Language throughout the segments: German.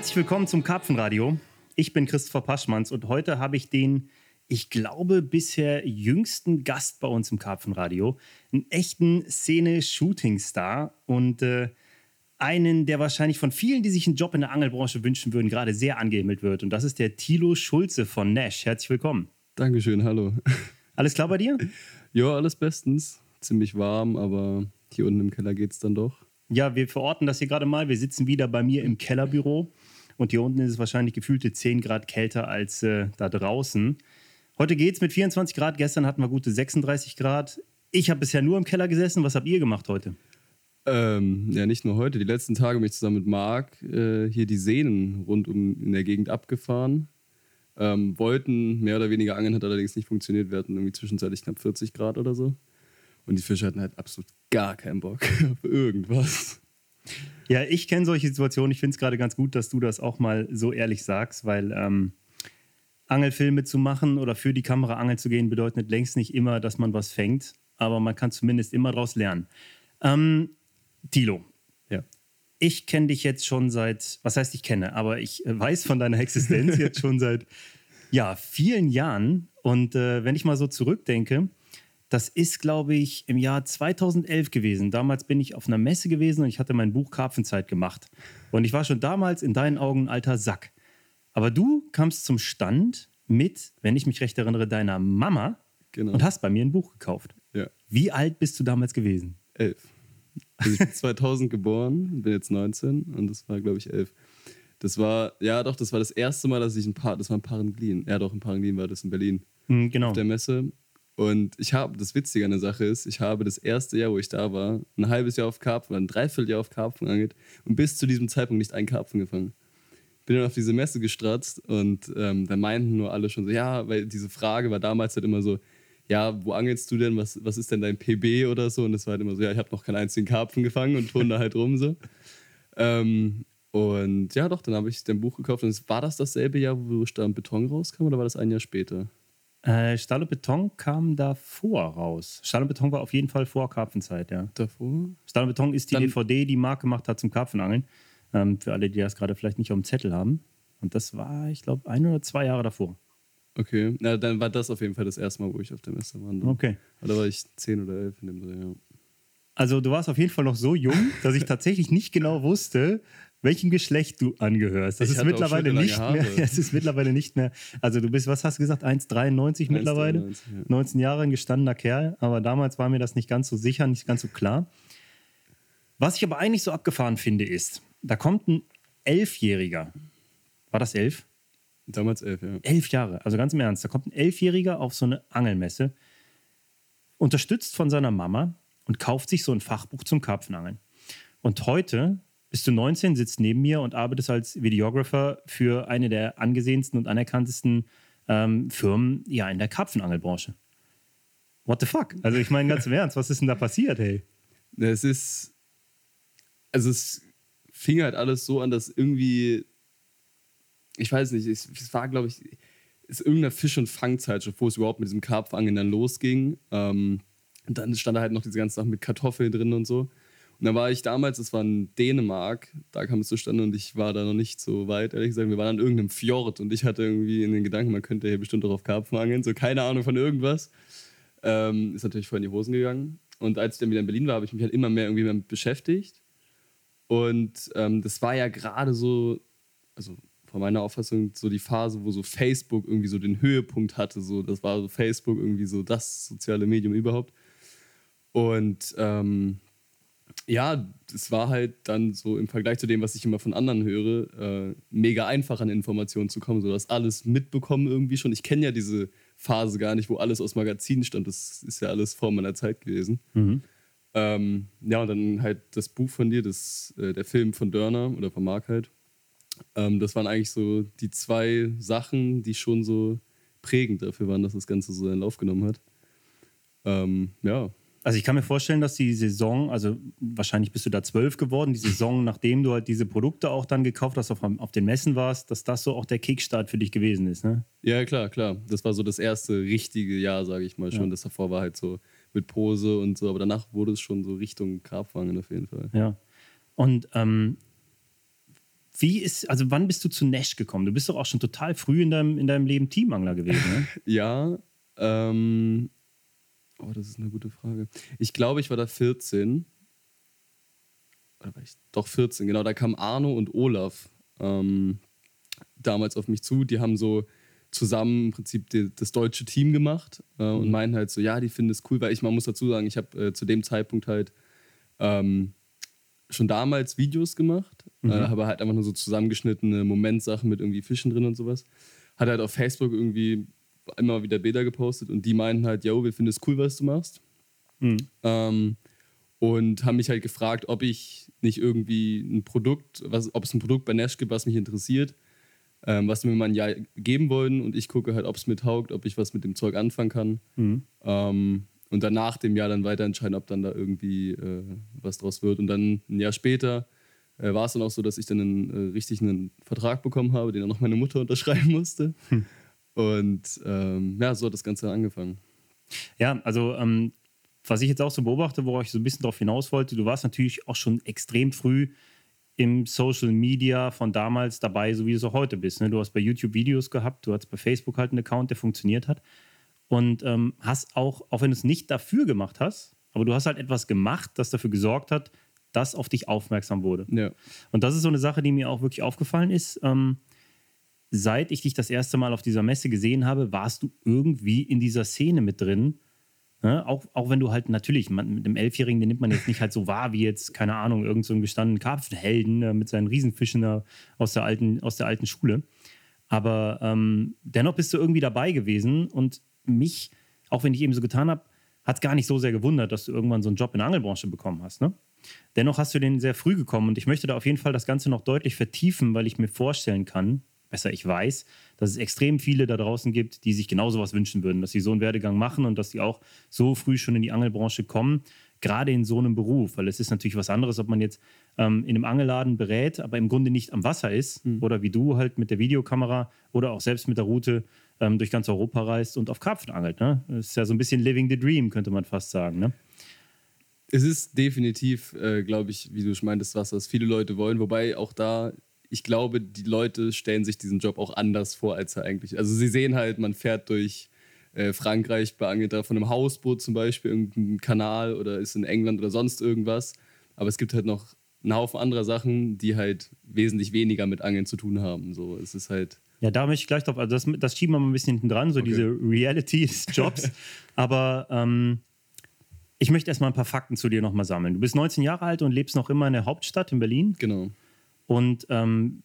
Herzlich willkommen zum Karpfenradio. Ich bin Christopher Paschmanns und heute habe ich den, ich glaube, bisher jüngsten Gast bei uns im Karpfenradio. Einen echten Szene-Shooting-Star und äh, einen, der wahrscheinlich von vielen, die sich einen Job in der Angelbranche wünschen würden, gerade sehr angehimmelt wird. Und das ist der Thilo Schulze von Nash. Herzlich willkommen. Dankeschön, hallo. Alles klar bei dir? Ja, alles bestens. Ziemlich warm, aber hier unten im Keller geht es dann doch. Ja, wir verorten das hier gerade mal. Wir sitzen wieder bei mir im Kellerbüro und hier unten ist es wahrscheinlich gefühlte 10 Grad kälter als äh, da draußen. Heute geht es mit 24 Grad. Gestern hatten wir gute 36 Grad. Ich habe bisher nur im Keller gesessen. Was habt ihr gemacht heute? Ähm, ja, nicht nur heute. Die letzten Tage bin ich zusammen mit Marc äh, hier die Seenen rund um in der Gegend abgefahren. Ähm, wollten mehr oder weniger angeln, hat allerdings nicht funktioniert. Wir hatten irgendwie zwischenzeitlich knapp 40 Grad oder so. Und die Fische hatten halt absolut gar keinen Bock auf irgendwas. Ja, ich kenne solche Situationen. Ich finde es gerade ganz gut, dass du das auch mal so ehrlich sagst, weil ähm, Angelfilme zu machen oder für die Kamera angeln zu gehen, bedeutet längst nicht immer, dass man was fängt, aber man kann zumindest immer daraus lernen. Ähm, Tilo. Ja. Ich kenne dich jetzt schon seit, was heißt ich kenne, aber ich weiß von deiner Existenz jetzt schon seit ja, vielen Jahren. Und äh, wenn ich mal so zurückdenke, das ist, glaube ich, im Jahr 2011 gewesen. Damals bin ich auf einer Messe gewesen und ich hatte mein Buch Karpfenzeit gemacht. Und ich war schon damals in deinen Augen ein alter Sack. Aber du kamst zum Stand mit, wenn ich mich recht erinnere, deiner Mama genau. und hast bei mir ein Buch gekauft. Ja. Wie alt bist du damals gewesen? Elf. Also ich bin 2000 geboren, bin jetzt 19 und das war, glaube ich, elf. Das war, ja doch, das war das erste Mal, dass ich ein Paar, das war ein Parenglin. Ja doch, ein Parenglin war das in Berlin. Mhm, genau. Auf der Messe. Und ich habe, das Witzige an der Sache ist, ich habe das erste Jahr, wo ich da war, ein halbes Jahr auf Karpfen, ein Dreivierteljahr auf Karpfen angeht und bis zu diesem Zeitpunkt nicht einen Karpfen gefangen. Bin dann auf diese Messe gestratzt und ähm, da meinten nur alle schon so, ja, weil diese Frage war damals halt immer so, ja, wo angelst du denn, was, was ist denn dein PB oder so? Und das war halt immer so, ja, ich habe noch keinen einzigen Karpfen gefangen und turn da halt rum so. Ähm, und ja, doch, dann habe ich dein Buch gekauft und war das dasselbe Jahr, wo und Beton rauskam oder war das ein Jahr später? Äh, Stahl und Beton kam davor raus. Stahl und Beton war auf jeden Fall vor Karpfenzeit, ja. Davor? Stahl und Beton ist die Dann DVD, die Marc gemacht hat zum Karpfenangeln. Ähm, für alle, die das gerade vielleicht nicht auf dem Zettel haben. Und das war, ich glaube, ein oder zwei Jahre davor. Okay, na dann war das auf jeden Fall das erste Mal, wo ich auf der Messe war. Okay. Oder war ich zehn oder elf in dem Dreh, ja. Also du warst auf jeden Fall noch so jung, dass ich tatsächlich nicht genau wusste, welchem Geschlecht du angehörst. Das ich ist mittlerweile nicht mehr. Es ist mittlerweile nicht mehr. Also du bist, was hast du gesagt, 1,93 mittlerweile? 1, ja. 19 Jahre ein gestandener Kerl, aber damals war mir das nicht ganz so sicher, nicht ganz so klar. Was ich aber eigentlich so abgefahren finde, ist, da kommt ein Elfjähriger. War das elf? Damals elf, ja. Elf Jahre, also ganz im Ernst. Da kommt ein Elfjähriger auf so eine Angelmesse, unterstützt von seiner Mama und kauft sich so ein Fachbuch zum Karpfenangeln. Und heute bist du 19, sitzt neben mir und arbeitest als Videographer für eine der angesehensten und anerkanntesten ähm, Firmen ja, in der Karpfenangelbranche. What the fuck? Also ich meine ganz im Ernst, was ist denn da passiert, hey? Es ist, also es fing halt alles so an, dass irgendwie, ich weiß nicht, es, war glaube ich, ist irgendeine Fisch- und Fangzeitschrift, wo es überhaupt mit diesem Karpfenangeln dann losging. Ähm, und dann stand da halt noch diese ganze Sache mit Kartoffeln drin und so. Und da war ich damals, das war in Dänemark, da kam es zustande und ich war da noch nicht so weit, ehrlich gesagt. Wir waren an irgendeinem Fjord und ich hatte irgendwie in den Gedanken, man könnte hier bestimmt auch auf Karpfen angeln, so keine Ahnung von irgendwas. Ähm, ist natürlich voll in die Hosen gegangen. Und als ich dann wieder in Berlin war, habe ich mich halt immer mehr irgendwie damit beschäftigt. Und ähm, das war ja gerade so, also von meiner Auffassung, so die Phase, wo so Facebook irgendwie so den Höhepunkt hatte. So, das war so Facebook irgendwie so das soziale Medium überhaupt. Und ähm, ja, es war halt dann so im Vergleich zu dem, was ich immer von anderen höre, äh, mega einfach an Informationen zu kommen, so dass alles mitbekommen irgendwie schon. Ich kenne ja diese Phase gar nicht, wo alles aus Magazinen stand. Das ist ja alles vor meiner Zeit gewesen. Mhm. Ähm, ja, und dann halt das Buch von dir, das, äh, der Film von Dörner oder von Mark halt. Ähm, das waren eigentlich so die zwei Sachen, die schon so prägend dafür waren, dass das Ganze so seinen Lauf genommen hat. Ähm, ja, also ich kann mir vorstellen, dass die Saison, also wahrscheinlich bist du da zwölf geworden, die Saison, nachdem du halt diese Produkte auch dann gekauft hast, auf, auf den Messen warst, dass das so auch der Kickstart für dich gewesen ist, ne? Ja, klar, klar. Das war so das erste richtige Jahr, sage ich mal schon. Ja. Das davor war halt so mit Pose und so, aber danach wurde es schon so Richtung Karpfangen auf jeden Fall. Ja. Und ähm, Wie ist, also wann bist du zu Nash gekommen? Du bist doch auch schon total früh in deinem, in deinem Leben Teamangler gewesen, ne? ja, ähm, oh, das ist eine gute Frage. Ich glaube, ich war da 14. Oder war ich? Doch 14, genau. Da kamen Arno und Olaf ähm, damals auf mich zu. Die haben so zusammen im Prinzip die, das deutsche Team gemacht äh, und mhm. meinen halt so, ja, die finden es cool, weil ich, man muss dazu sagen, ich habe äh, zu dem Zeitpunkt halt ähm, schon damals Videos gemacht, äh, mhm. äh, aber halt einfach nur so zusammengeschnittene Momentsachen mit irgendwie Fischen drin und sowas. Hat halt auf Facebook irgendwie immer wieder Bilder gepostet und die meinten halt, yo, wir finden es cool, was du machst. Mhm. Ähm, und haben mich halt gefragt, ob ich nicht irgendwie ein Produkt, was, ob es ein Produkt bei Nash gibt, was mich interessiert, ähm, was mir mal ein Jahr geben wollen und ich gucke halt, ob es mir taugt, ob ich was mit dem Zeug anfangen kann. Mhm. Ähm, und dann nach dem Jahr dann weiter entscheiden, ob dann da irgendwie äh, was draus wird. Und dann ein Jahr später äh, war es dann auch so, dass ich dann einen äh, richtig einen Vertrag bekommen habe, den dann noch meine Mutter unterschreiben musste. Hm. Und ähm, ja, so hat das Ganze angefangen. Ja, also ähm, was ich jetzt auch so beobachte, worauf ich so ein bisschen darauf hinaus wollte, du warst natürlich auch schon extrem früh im Social Media von damals dabei, so wie du es auch heute bist. Ne? Du hast bei YouTube Videos gehabt, du hast bei Facebook halt einen Account, der funktioniert hat und ähm, hast auch, auch wenn du es nicht dafür gemacht hast, aber du hast halt etwas gemacht, das dafür gesorgt hat, dass auf dich aufmerksam wurde. Ja. Und das ist so eine Sache, die mir auch wirklich aufgefallen ist. Ähm, seit ich dich das erste Mal auf dieser Messe gesehen habe, warst du irgendwie in dieser Szene mit drin. Ne? Auch, auch wenn du halt natürlich, man, mit dem Elfjährigen, den nimmt man jetzt nicht halt so wahr wie jetzt, keine Ahnung, irgendeinen so gestandenen Karpfenhelden äh, mit seinen Riesenfischen äh, aus, der alten, aus der alten Schule. Aber ähm, dennoch bist du irgendwie dabei gewesen und mich, auch wenn ich eben so getan habe, hat es gar nicht so sehr gewundert, dass du irgendwann so einen Job in der Angelbranche bekommen hast. Ne? Dennoch hast du den sehr früh gekommen und ich möchte da auf jeden Fall das Ganze noch deutlich vertiefen, weil ich mir vorstellen kann, besser ich weiß, dass es extrem viele da draußen gibt, die sich genau sowas wünschen würden, dass sie so einen Werdegang machen und dass sie auch so früh schon in die Angelbranche kommen, gerade in so einem Beruf, weil es ist natürlich was anderes, ob man jetzt ähm, in einem Angelladen berät, aber im Grunde nicht am Wasser ist mhm. oder wie du halt mit der Videokamera oder auch selbst mit der Route ähm, durch ganz Europa reist und auf Karpfen angelt. Ne? Das ist ja so ein bisschen living the dream, könnte man fast sagen. Ne? Es ist definitiv, äh, glaube ich, wie du schon meintest, was, was viele Leute wollen. Wobei auch da, ich glaube, die Leute stellen sich diesen Job auch anders vor, als er eigentlich. Also sie sehen halt, man fährt durch äh, Frankreich, beangelt da von einem Hausboot zum Beispiel, irgendeinen Kanal oder ist in England oder sonst irgendwas. Aber es gibt halt noch einen Haufen anderer Sachen, die halt wesentlich weniger mit Angeln zu tun haben. So, es ist halt ja, da möchte ich gleich drauf, also das, das schieben wir mal ein bisschen hinten dran, so okay. diese Reality des Jobs. Aber ähm, ich möchte erstmal ein paar Fakten zu dir nochmal sammeln. Du bist 19 Jahre alt und lebst noch immer in der Hauptstadt in Berlin. Genau. Und ähm,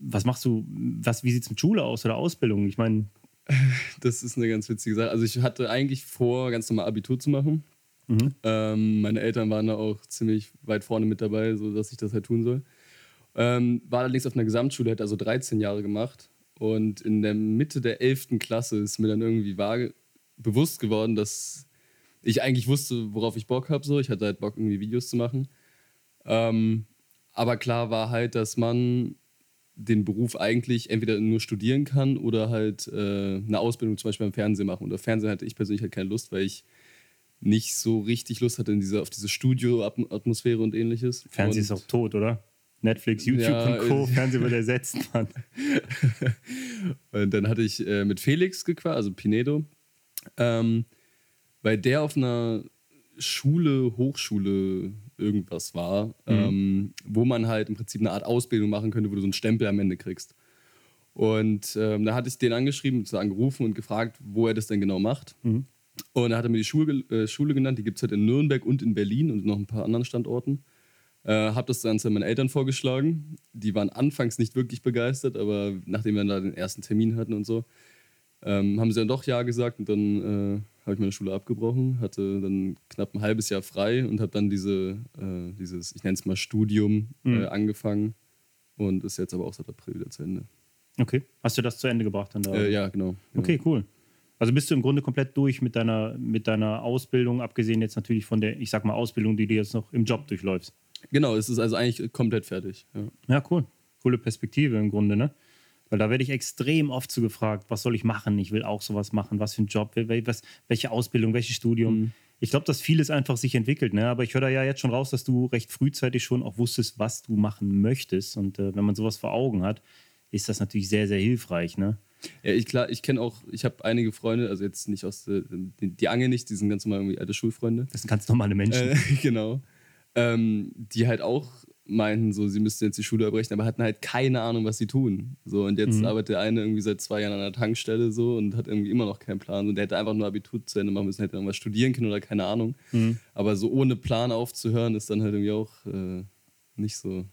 was machst du, was, wie sieht es mit Schule aus oder Ausbildung? Ich meine. Das ist eine ganz witzige Sache. Also ich hatte eigentlich vor, ganz normal Abitur zu machen. Mhm. Ähm, meine Eltern waren da auch ziemlich weit vorne mit dabei, sodass ich das halt tun soll. Ähm, war allerdings auf einer Gesamtschule, hätte also 13 Jahre gemacht und in der Mitte der 11. Klasse ist mir dann irgendwie wahr, bewusst geworden, dass ich eigentlich wusste, worauf ich Bock habe. So. Ich hatte halt Bock, irgendwie Videos zu machen. Ähm, aber klar war halt, dass man den Beruf eigentlich entweder nur studieren kann oder halt äh, eine Ausbildung zum Beispiel beim Fernsehen machen. Und auf Fernsehen hatte ich persönlich halt keine Lust, weil ich nicht so richtig Lust hatte in diese, auf diese Studio-Atmosphäre und ähnliches. Fernsehen und ist auch tot, oder? Netflix, YouTube ja, und Co. Fernsehen wird ersetzt, Mann. und dann hatte ich äh, mit Felix gequatscht, also Pinedo, ähm, weil der auf einer Schule, Hochschule, irgendwas war, mhm. ähm, wo man halt im Prinzip eine Art Ausbildung machen könnte, wo du so einen Stempel am Ende kriegst. Und ähm, da hatte ich den angeschrieben, angerufen und gefragt, wo er das denn genau macht. Mhm. Und da hat er mir die Schule, äh, Schule genannt, die gibt es halt in Nürnberg und in Berlin und noch ein paar anderen Standorten. Äh, habe das Ganze meinen Eltern vorgeschlagen. Die waren anfangs nicht wirklich begeistert, aber nachdem wir dann da den ersten Termin hatten und so, ähm, haben sie dann doch Ja gesagt und dann äh, habe ich meine Schule abgebrochen, hatte dann knapp ein halbes Jahr frei und habe dann diese, äh, dieses, ich nenne es mal Studium, äh, mhm. angefangen und ist jetzt aber auch seit April wieder zu Ende. Okay. Hast du das zu Ende gebracht dann da? Äh, ja, genau. Okay, cool. Also bist du im Grunde komplett durch mit deiner, mit deiner Ausbildung, abgesehen jetzt natürlich von der, ich sag mal, Ausbildung, die du jetzt noch im Job durchläufst. Genau, es ist also eigentlich komplett fertig. Ja, ja cool. Coole Perspektive im Grunde, ne? Weil da werde ich extrem oft zu gefragt, was soll ich machen? Ich will auch sowas machen. Was für ein Job? Was, welche Ausbildung? Welches Studium? Mhm. Ich glaube, dass vieles einfach sich entwickelt, ne? aber ich höre da ja jetzt schon raus, dass du recht frühzeitig schon auch wusstest, was du machen möchtest. Und äh, wenn man sowas vor Augen hat, ist das natürlich sehr, sehr hilfreich. Ne? Ja, ich klar, ich kenne auch, ich habe einige Freunde, also jetzt nicht aus der, die, die Angel nicht, die sind ganz normal irgendwie alte Schulfreunde. Das sind ganz normale Menschen. Äh, genau. Ähm, die halt auch meinten, so, sie müssten jetzt die Schule erbrechen, aber hatten halt keine Ahnung, was sie tun. So, und jetzt mhm. arbeitet der eine irgendwie seit zwei Jahren an der Tankstelle so und hat irgendwie immer noch keinen Plan. Und der hätte einfach nur Abitur zu Ende machen müssen, hätte irgendwas studieren können oder keine Ahnung. Mhm. Aber so ohne Plan aufzuhören, ist dann halt irgendwie auch äh, nicht so.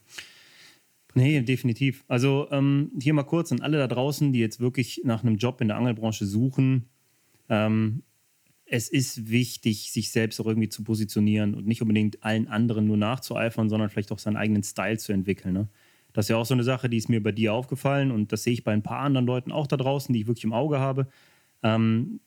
Nee, definitiv. Also ähm, hier mal kurz an alle da draußen, die jetzt wirklich nach einem Job in der Angelbranche suchen. Ähm, es ist wichtig, sich selbst auch irgendwie zu positionieren und nicht unbedingt allen anderen nur nachzueifern, sondern vielleicht auch seinen eigenen Style zu entwickeln. Ne? Das ist ja auch so eine Sache, die ist mir bei dir aufgefallen und das sehe ich bei ein paar anderen Leuten auch da draußen, die ich wirklich im Auge habe. Ähm,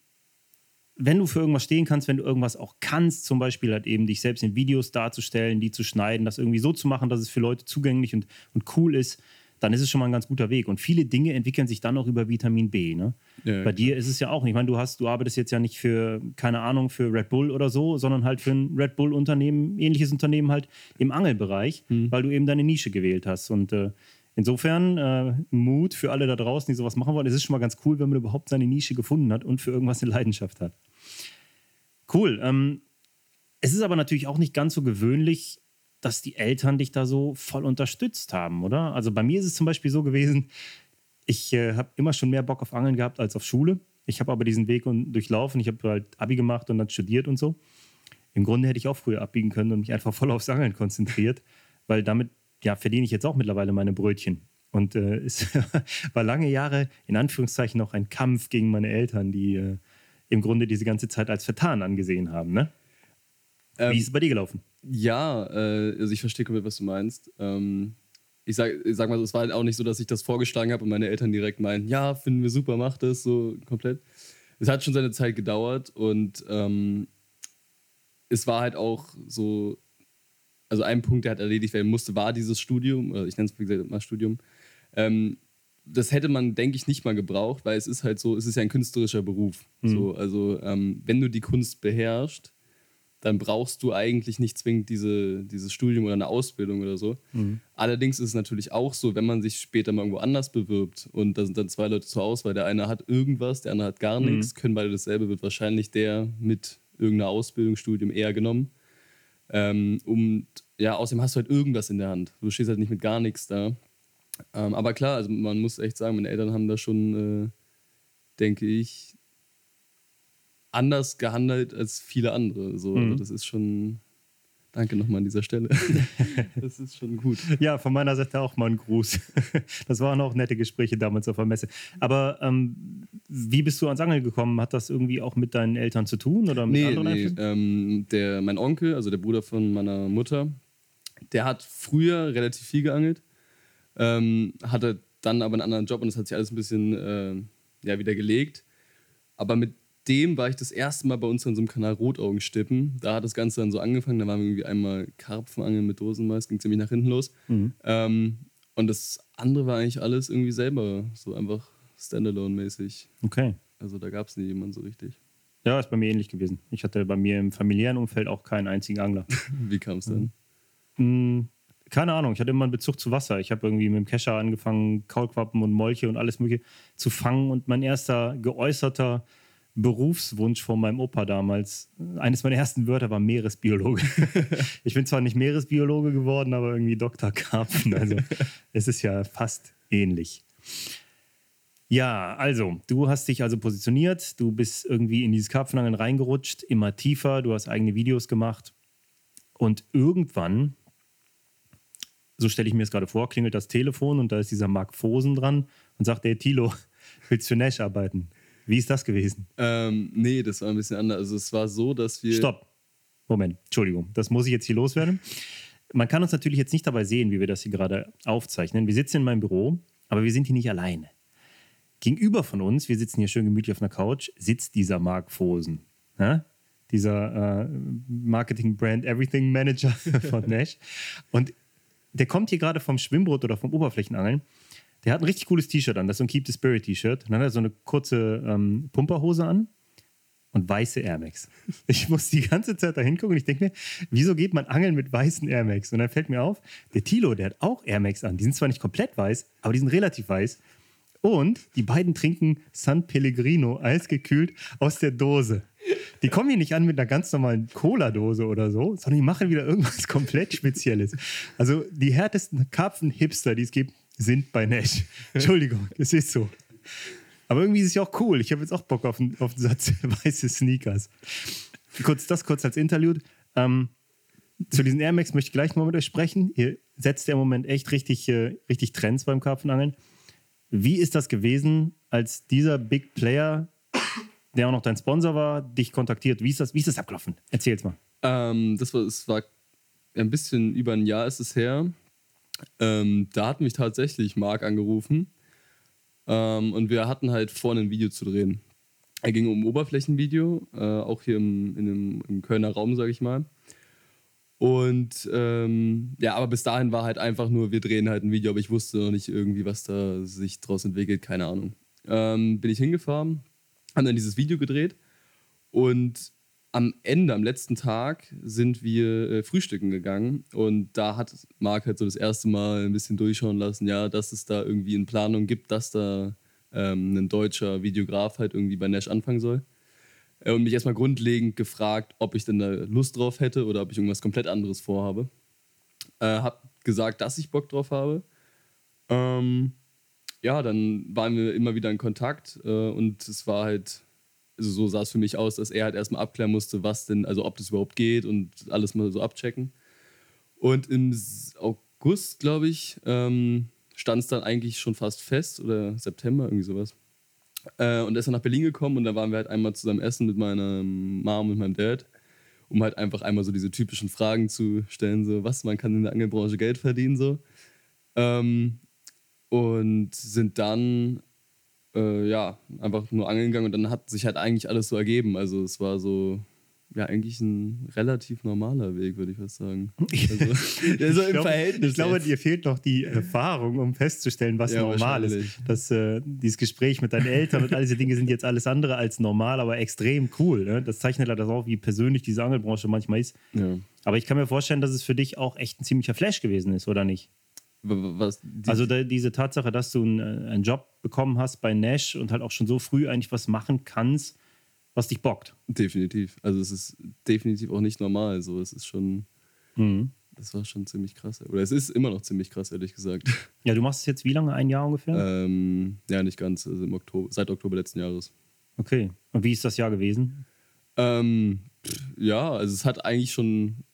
wenn du für irgendwas stehen kannst, wenn du irgendwas auch kannst, zum Beispiel halt eben dich selbst in Videos darzustellen, die zu schneiden, das irgendwie so zu machen, dass es für Leute zugänglich und, und cool ist, dann ist es schon mal ein ganz guter Weg. Und viele Dinge entwickeln sich dann auch über Vitamin B. Ne? Ja, Bei klar. dir ist es ja auch nicht. Ich meine, du hast, du arbeitest jetzt ja nicht für, keine Ahnung, für Red Bull oder so, sondern halt für ein Red Bull-Unternehmen, ähnliches Unternehmen halt im Angelbereich, mhm. weil du eben deine Nische gewählt hast. Und äh, insofern äh, Mut für alle da draußen, die sowas machen wollen. Es ist schon mal ganz cool, wenn man überhaupt seine Nische gefunden hat und für irgendwas eine Leidenschaft hat. Cool. Ähm, es ist aber natürlich auch nicht ganz so gewöhnlich, dass die Eltern dich da so voll unterstützt haben, oder? Also bei mir ist es zum Beispiel so gewesen, ich äh, habe immer schon mehr Bock auf Angeln gehabt als auf Schule. Ich habe aber diesen Weg durchlaufen. Ich habe halt Abi gemacht und dann studiert und so. Im Grunde hätte ich auch früher abbiegen können und mich einfach voll aufs Angeln konzentriert, weil damit ja, verdiene ich jetzt auch mittlerweile meine Brötchen. Und äh, es war lange Jahre in Anführungszeichen noch ein Kampf gegen meine Eltern, die äh, im Grunde diese ganze Zeit als vertan angesehen haben. Ne? Ähm, Wie ist es bei dir gelaufen? Ja, äh, also ich verstehe komplett, was du meinst. Ähm, ich, sag, ich sag mal so, es war halt auch nicht so, dass ich das vorgeschlagen habe und meine Eltern direkt meinen, ja, finden wir super, mach das so komplett. Es hat schon seine Zeit gedauert und ähm, es war halt auch so, also ein Punkt, der halt erledigt werden musste, war dieses Studium, ich nenne es wie gesagt mal Studium. Ähm, das hätte man, denke ich, nicht mal gebraucht, weil es ist halt so, es ist ja ein künstlerischer Beruf. Mhm. So, also ähm, wenn du die Kunst beherrschst, dann brauchst du eigentlich nicht zwingend diese, dieses Studium oder eine Ausbildung oder so. Mhm. Allerdings ist es natürlich auch so, wenn man sich später mal irgendwo anders bewirbt und da sind dann zwei Leute zur Auswahl, der eine hat irgendwas, der andere hat gar mhm. nichts, können beide dasselbe, wird wahrscheinlich der mit irgendeiner Ausbildung, Studium eher genommen. Ähm, und ja, außerdem hast du halt irgendwas in der Hand. Du stehst halt nicht mit gar nichts da. Ähm, aber klar, also man muss echt sagen, meine Eltern haben da schon, äh, denke ich, anders gehandelt als viele andere. So. Also mhm. Also das ist schon. Danke nochmal an dieser Stelle. das ist schon gut. Ja, von meiner Seite auch mal ein Gruß. Das waren auch nette Gespräche damals auf der Messe. Aber ähm, wie bist du ans Angeln gekommen? Hat das irgendwie auch mit deinen Eltern zu tun oder mit nee, anderen nee. Ähm, der, mein Onkel, also der Bruder von meiner Mutter, der hat früher relativ viel geangelt, ähm, hatte dann aber einen anderen Job und das hat sich alles ein bisschen äh, ja, wieder gelegt. Aber mit dem war ich das erste Mal bei uns an so einem Kanal Rotaugenstippen. Da hat das Ganze dann so angefangen. Da waren wir irgendwie einmal Karpfenangeln mit Dosenmais, ging ziemlich nach hinten los. Mhm. Ähm, und das andere war eigentlich alles irgendwie selber, so einfach Standalone-mäßig. Okay. Also da gab es nie jemanden so richtig. Ja, ist bei mir ähnlich gewesen. Ich hatte bei mir im familiären Umfeld auch keinen einzigen Angler. Wie kam es denn? Mhm. Keine Ahnung, ich hatte immer einen Bezug zu Wasser. Ich habe irgendwie mit dem Kescher angefangen, Kaulquappen und Molche und alles Mögliche zu fangen. Und mein erster geäußerter Berufswunsch von meinem Opa damals. Eines meiner ersten Wörter war Meeresbiologe. ich bin zwar nicht Meeresbiologe geworden, aber irgendwie Dr. Karpfen. Also es ist ja fast ähnlich. Ja, also, du hast dich also positioniert, du bist irgendwie in dieses Karpfenangeln reingerutscht, immer tiefer, du hast eigene Videos gemacht und irgendwann, so stelle ich mir es gerade vor, klingelt das Telefon und da ist dieser Marc Fosen dran und sagt, hey Tilo, willst du für Nash arbeiten? Wie ist das gewesen? Ähm, nee, das war ein bisschen anders. Also es war so, dass wir. Stopp. Moment, Entschuldigung, das muss ich jetzt hier loswerden. Man kann uns natürlich jetzt nicht dabei sehen, wie wir das hier gerade aufzeichnen. Wir sitzen in meinem Büro, aber wir sind hier nicht alleine. Gegenüber von uns, wir sitzen hier schön gemütlich auf einer Couch, sitzt dieser Mark Fosen. Ja? Dieser äh, Marketing-Brand Everything Manager von Nash. Und der kommt hier gerade vom Schwimmbrot oder vom Oberflächenangeln der hat ein richtig cooles T-Shirt an. Das ist so ein Keep the Spirit T-Shirt. Dann hat er so eine kurze ähm, Pumperhose an und weiße Air Max. Ich muss die ganze Zeit da hingucken und ich denke mir, wieso geht man angeln mit weißen Air Max? Und dann fällt mir auf, der Tilo, der hat auch Air Max an. Die sind zwar nicht komplett weiß, aber die sind relativ weiß. Und die beiden trinken San Pellegrino eisgekühlt aus der Dose. Die kommen hier nicht an mit einer ganz normalen Cola-Dose oder so, sondern die machen wieder irgendwas komplett Spezielles. Also die härtesten Karpfen-Hipster, die es gibt, sind bei Nash. Entschuldigung, es ist so. Aber irgendwie ist es ja auch cool. Ich habe jetzt auch Bock auf einen, auf einen Satz weiße Sneakers. Kurz das kurz als Interlude. Ähm, zu diesen Air Max möchte ich gleich mal mit euch sprechen. Ihr setzt ja im Moment echt richtig, äh, richtig Trends beim Karpfenangeln. Wie ist das gewesen, als dieser Big Player, der auch noch dein Sponsor war, dich kontaktiert? Wie ist das, wie ist das abgelaufen? Erzähl's mal. Ähm, das war, es war ein bisschen über ein Jahr ist es her. Ähm, da hat mich tatsächlich Marc angerufen ähm, und wir hatten halt vor, ein Video zu drehen. Er ging um Oberflächenvideo, äh, auch hier im, in dem, im Kölner Raum, sage ich mal. Und ähm, ja, aber bis dahin war halt einfach nur, wir drehen halt ein Video, aber ich wusste noch nicht irgendwie, was da sich draus entwickelt, keine Ahnung. Ähm, bin ich hingefahren, haben dann dieses Video gedreht und am Ende, am letzten Tag, sind wir äh, frühstücken gegangen und da hat Marc halt so das erste Mal ein bisschen durchschauen lassen, ja, dass es da irgendwie in Planung gibt, dass da ähm, ein deutscher Videograf halt irgendwie bei Nash anfangen soll. Äh, und mich erstmal grundlegend gefragt, ob ich denn da Lust drauf hätte oder ob ich irgendwas komplett anderes vorhabe. Äh, hab gesagt, dass ich Bock drauf habe. Ähm, ja, dann waren wir immer wieder in Kontakt äh, und es war halt also so sah es für mich aus, dass er halt erstmal abklären musste, was denn, also ob das überhaupt geht und alles mal so abchecken. Und im August, glaube ich, ähm, stand es dann eigentlich schon fast fest oder September, irgendwie sowas. Äh, und er ist dann nach Berlin gekommen und da waren wir halt einmal zusammen essen mit meiner Mom und meinem Dad, um halt einfach einmal so diese typischen Fragen zu stellen, so was, man kann in der Angelbranche Geld verdienen, so. Ähm, und sind dann äh, ja, einfach nur angeln gegangen und dann hat sich halt eigentlich alles so ergeben. Also es war so, ja, eigentlich ein relativ normaler Weg, würde ich fast sagen. Also, also im glaub, Verhältnis. Ich glaube, dir fehlt noch die Erfahrung, um festzustellen, was ja, normal ist. Das, äh, dieses Gespräch mit deinen Eltern und all diese Dinge sind jetzt alles andere als normal, aber extrem cool. Ne? Das zeichnet halt auch, wie persönlich diese Angelbranche manchmal ist. Ja. Aber ich kann mir vorstellen, dass es für dich auch echt ein ziemlicher Flash gewesen ist, oder nicht? Was, die also da, diese Tatsache, dass du einen, äh, einen, Job bekommen hast bei Nash und halt auch schon so früh eigentlich was machen kannst, was dich bockt. Definitiv. Also es ist definitiv auch nicht normal. So, es ist schon, mhm. das war schon ziemlich krass. Oder es ist immer noch ziemlich krass, ehrlich gesagt. Ja, du machst es jetzt wie lange? Ein Jahr ungefähr? Ähm, ja, nicht ganz. Also im Oktober, seit Oktober letzten Jahres. Okay. Und wie ist das Jahr gewesen? Ähm, ja, also es hat eigentlich schon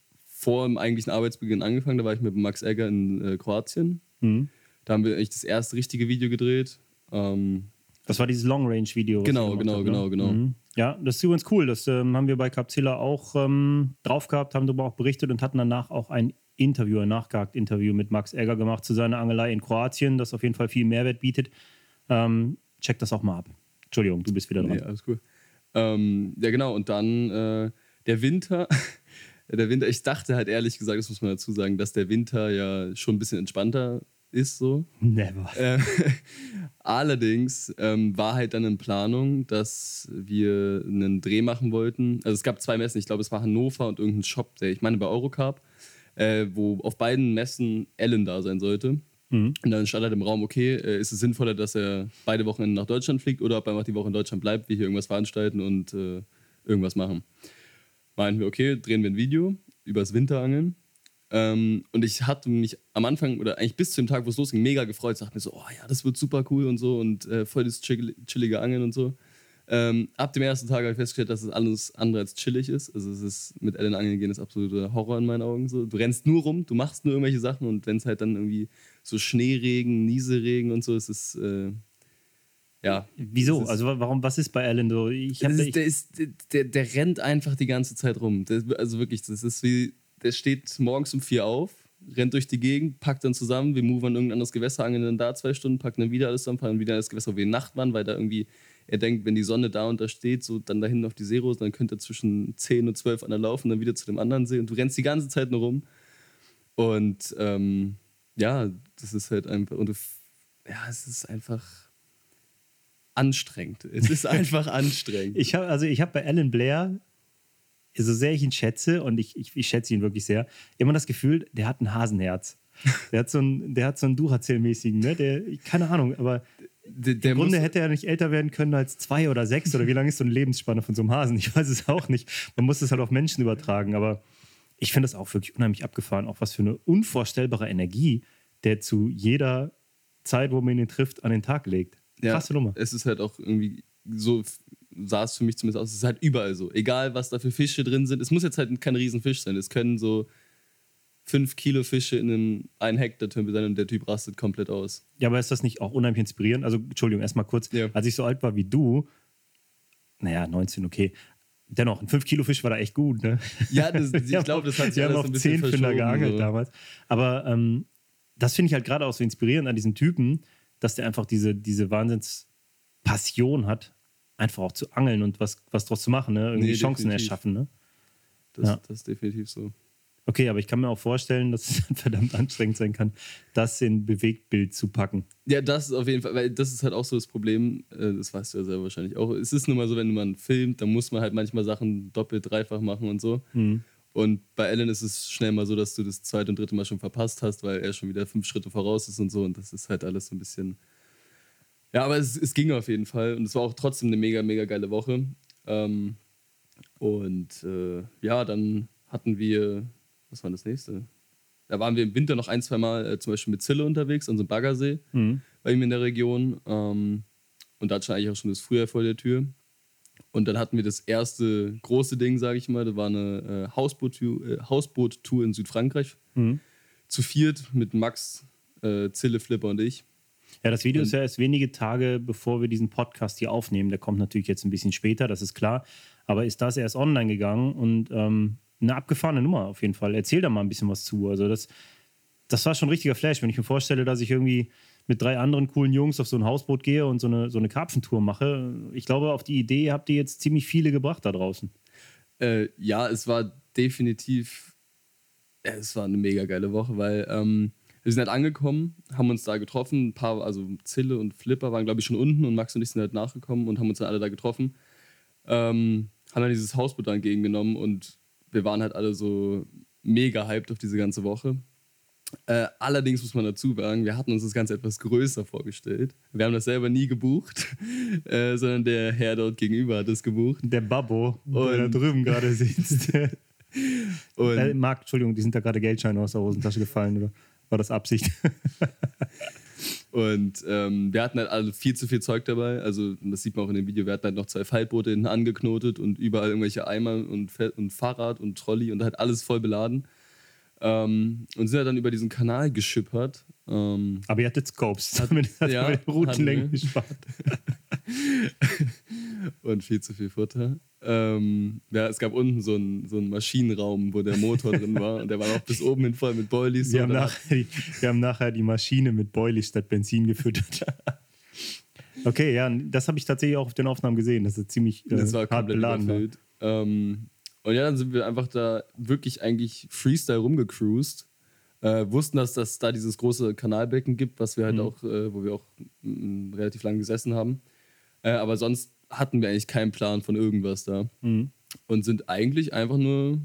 vor dem eigentlichen Arbeitsbeginn angefangen. Da war ich mit Max Egger in äh, Kroatien. Mhm. Da haben wir echt das erste richtige Video gedreht. Ähm, das war dieses Long-Range-Video. Genau, genau, haben, genau, ne? genau. Mhm. Ja, das ist übrigens cool. Das ähm, haben wir bei Capzilla auch ähm, drauf gehabt, haben darüber auch berichtet und hatten danach auch ein Interview, ein nachgehakt Interview mit Max Egger gemacht zu seiner Angelei in Kroatien, das auf jeden Fall viel Mehrwert bietet. Ähm, check das auch mal ab. Entschuldigung, du bist wieder dran. Ja, alles cool. Ähm, ja, genau. Und dann äh, der Winter. der Winter, ich dachte halt ehrlich gesagt, das muss man dazu sagen, dass der Winter ja schon ein bisschen entspannter ist so. Never. Äh, allerdings ähm, war halt dann in Planung, dass wir einen Dreh machen wollten. Also es gab zwei Messen, ich glaube es war Hannover und irgendein Shop, der ich meine bei Eurocarp, äh, wo auf beiden Messen Ellen da sein sollte. Mhm. Und dann stand halt im Raum, okay, äh, ist es sinnvoller, dass er beide Wochen nach Deutschland fliegt oder ob er einfach die Woche in Deutschland bleibt, wir hier irgendwas veranstalten und äh, irgendwas machen meinten wir, okay, drehen wir ein Video übers Winterangeln. Ähm, und ich hatte mich am Anfang oder eigentlich bis zu dem Tag, wo es losging, mega gefreut. Ich dachte mir so, oh ja, das wird super cool und so und äh, voll das chillige Angeln und so. Ähm, ab dem ersten Tag habe ich festgestellt, dass es alles andere als chillig ist. Also es ist mit Ellen Angeln gehen ist absoluter Horror in meinen Augen. So. Du rennst nur rum, du machst nur irgendwelche Sachen und wenn es halt dann irgendwie so Schneeregen, Nieselregen und so ist, ist es ja. Wieso? Also warum, was ist bei Alan so? Ich hab, ist, der, ist, der, der rennt einfach die ganze Zeit rum. Der, also wirklich, das ist wie, der steht morgens um vier auf, rennt durch die Gegend, packt dann zusammen, wir moven an irgendein anderes Gewässer, angeln dann da zwei Stunden, packen dann wieder alles zusammen, fahren wieder das Gewässer, wo wir Nacht waren, weil da irgendwie, er denkt, wenn die Sonne da und da steht, so dann dahin auf die Seerose, dann könnte er zwischen 10 und 12 an der laufen, dann wieder zu dem anderen See und du rennst die ganze Zeit nur rum. Und ähm, ja, das ist halt einfach, und du, ja, es ist einfach anstrengend. Es ist einfach anstrengend. Ich habe also ich habe bei Alan Blair, so sehr ich ihn schätze und ich, ich, ich schätze ihn wirklich sehr, immer das Gefühl, der hat ein Hasenherz. Der hat so einen, der hat so einen Duracell-mäßigen, ne? Der, keine Ahnung, aber Der, der im Grunde hätte er nicht älter werden können als zwei oder sechs oder wie lange ist so eine Lebensspanne von so einem Hasen? Ich weiß es auch nicht. Man muss es halt auf Menschen übertragen, aber ich finde das auch wirklich unheimlich abgefahren, auch was für eine unvorstellbare Energie der zu jeder Zeit, wo man ihn trifft, an den Tag legt. Ja, Krasse Nummer. Es ist halt auch irgendwie so, sah es für mich zumindest aus, es ist halt überall so. Egal, was da für Fische drin sind. Es muss jetzt halt kein Riesenfisch sein. Es können so fünf Kilo Fische in einem 1 Hektar Tümpel sein und der Typ rastet komplett aus. Ja, aber ist das nicht auch unheimlich inspirierend? Also, Entschuldigung, erstmal kurz. Ja. Als ich so alt war wie du, naja, 19, okay. Dennoch, ein 5-Kilo-Fisch war da echt gut, ne? Ja, das, ich glaube, das hat sich alles auf ein bisschen 10 Finder geangelt so. damals. Aber ähm, das finde ich halt gerade auch so inspirierend an diesem Typen, dass der einfach diese, diese Wahnsinnspassion hat, einfach auch zu angeln und was, was draus zu machen, ne? Irgendwie Nee, Chancen definitiv. erschaffen, ne? Das, Ja. das ist definitiv so. Okay, aber ich kann mir auch vorstellen, dass es verdammt anstrengend sein kann, das in Bewegtbild zu packen. Ja, das ist auf jeden Fall, weil das ist halt auch so das Problem, äh, das weißt du ja selber wahrscheinlich auch. Es ist nun mal so, wenn man filmt, dann muss man halt manchmal Sachen doppelt, dreifach machen und so. Mhm. Und bei Alan ist es schnell mal so, dass du das zweite und dritte Mal schon verpasst hast, weil er schon wieder fünf Schritte voraus ist und so. Und das ist halt alles so ein bisschen. Ja, aber es, es ging auf jeden Fall. Und es war auch trotzdem eine mega, mega geile Woche. Ähm, und äh, ja, dann hatten wir, was war das nächste? Da waren wir im Winter noch ein, zwei Mal äh, zum Beispiel mit Zille unterwegs, an so einem Baggersee Mhm. bei ihm in der Region. Ähm, und da hat schon eigentlich auch schon das Frühjahr vor der Tür. Und dann hatten wir das erste große Ding, sage ich mal. Da war eine äh, Hausboot-Tour äh, Hausboot-Tour in Südfrankreich. Mhm. Zu viert mit Max, äh, Zille, Flipper und ich. Ja, das Video ist ja erst wenige Tage, bevor wir diesen Podcast hier aufnehmen. Der kommt natürlich jetzt ein bisschen später, das ist klar. Aber ist das erst online gegangen und ähm, eine abgefahrene Nummer auf jeden Fall. Erzähl da mal ein bisschen was zu. Also das, das war schon ein richtiger Flash, wenn ich mir vorstelle, dass ich irgendwie mit drei anderen coolen Jungs auf so ein Hausboot gehe und so eine, so eine Karpfentour mache. Ich glaube, auf die Idee habt ihr jetzt ziemlich viele gebracht da draußen. Äh, ja, es war definitiv, ja, es war eine mega geile Woche, weil ähm, wir sind halt angekommen, haben uns da getroffen, ein paar, also Zille und Flipper waren glaube ich schon unten und Max und ich sind halt nachgekommen und haben uns dann alle da getroffen. Ähm, haben dann dieses Hausboot da entgegengenommen und wir waren halt alle so mega hyped auf diese ganze Woche. Äh, allerdings muss man dazu sagen, wir hatten uns das Ganze etwas größer vorgestellt. Wir haben das selber nie gebucht, äh, sondern der Herr dort gegenüber hat es gebucht. Der Babbo, der da drüben gerade sitzt. Und äh, Marc, Entschuldigung, die sind da gerade Geldscheine aus der Hosentasche gefallen, oder? War das Absicht? Und ähm, wir hatten halt alle viel zu viel Zeug dabei. Also, das sieht man auch in dem Video. Wir hatten halt noch zwei Faltboote hinten angeknotet und überall irgendwelche Eimer und, Fe- und Fahrrad und Trolley und halt alles voll beladen. Ähm, und sind halt dann über diesen Kanal geschippert. Ähm, Aber ihr hattet Scopes, damit hat ja, Routenlänge gespart. und viel zu viel Futter. Ähm, ja, es gab unten so einen, so einen Maschinenraum, wo der Motor drin war. Und der war auch bis oben hin voll mit Boilies. Wir haben, nachher die, wir haben nachher die Maschine mit Boilie statt Benzin gefüttert. Okay, ja, das habe ich tatsächlich auch auf den Aufnahmen gesehen. Das ist ziemlich äh, Das war hart komplett beladen. überfüllt. Ähm, und ja, dann sind wir einfach da wirklich eigentlich Freestyle rumgecruised. Äh, wussten, dass das da dieses große Kanalbecken gibt, was wir halt Mhm. auch, äh, wo wir auch mm, relativ lange gesessen haben. Äh, aber sonst hatten wir eigentlich keinen Plan von irgendwas da. Mhm. Und sind eigentlich einfach nur,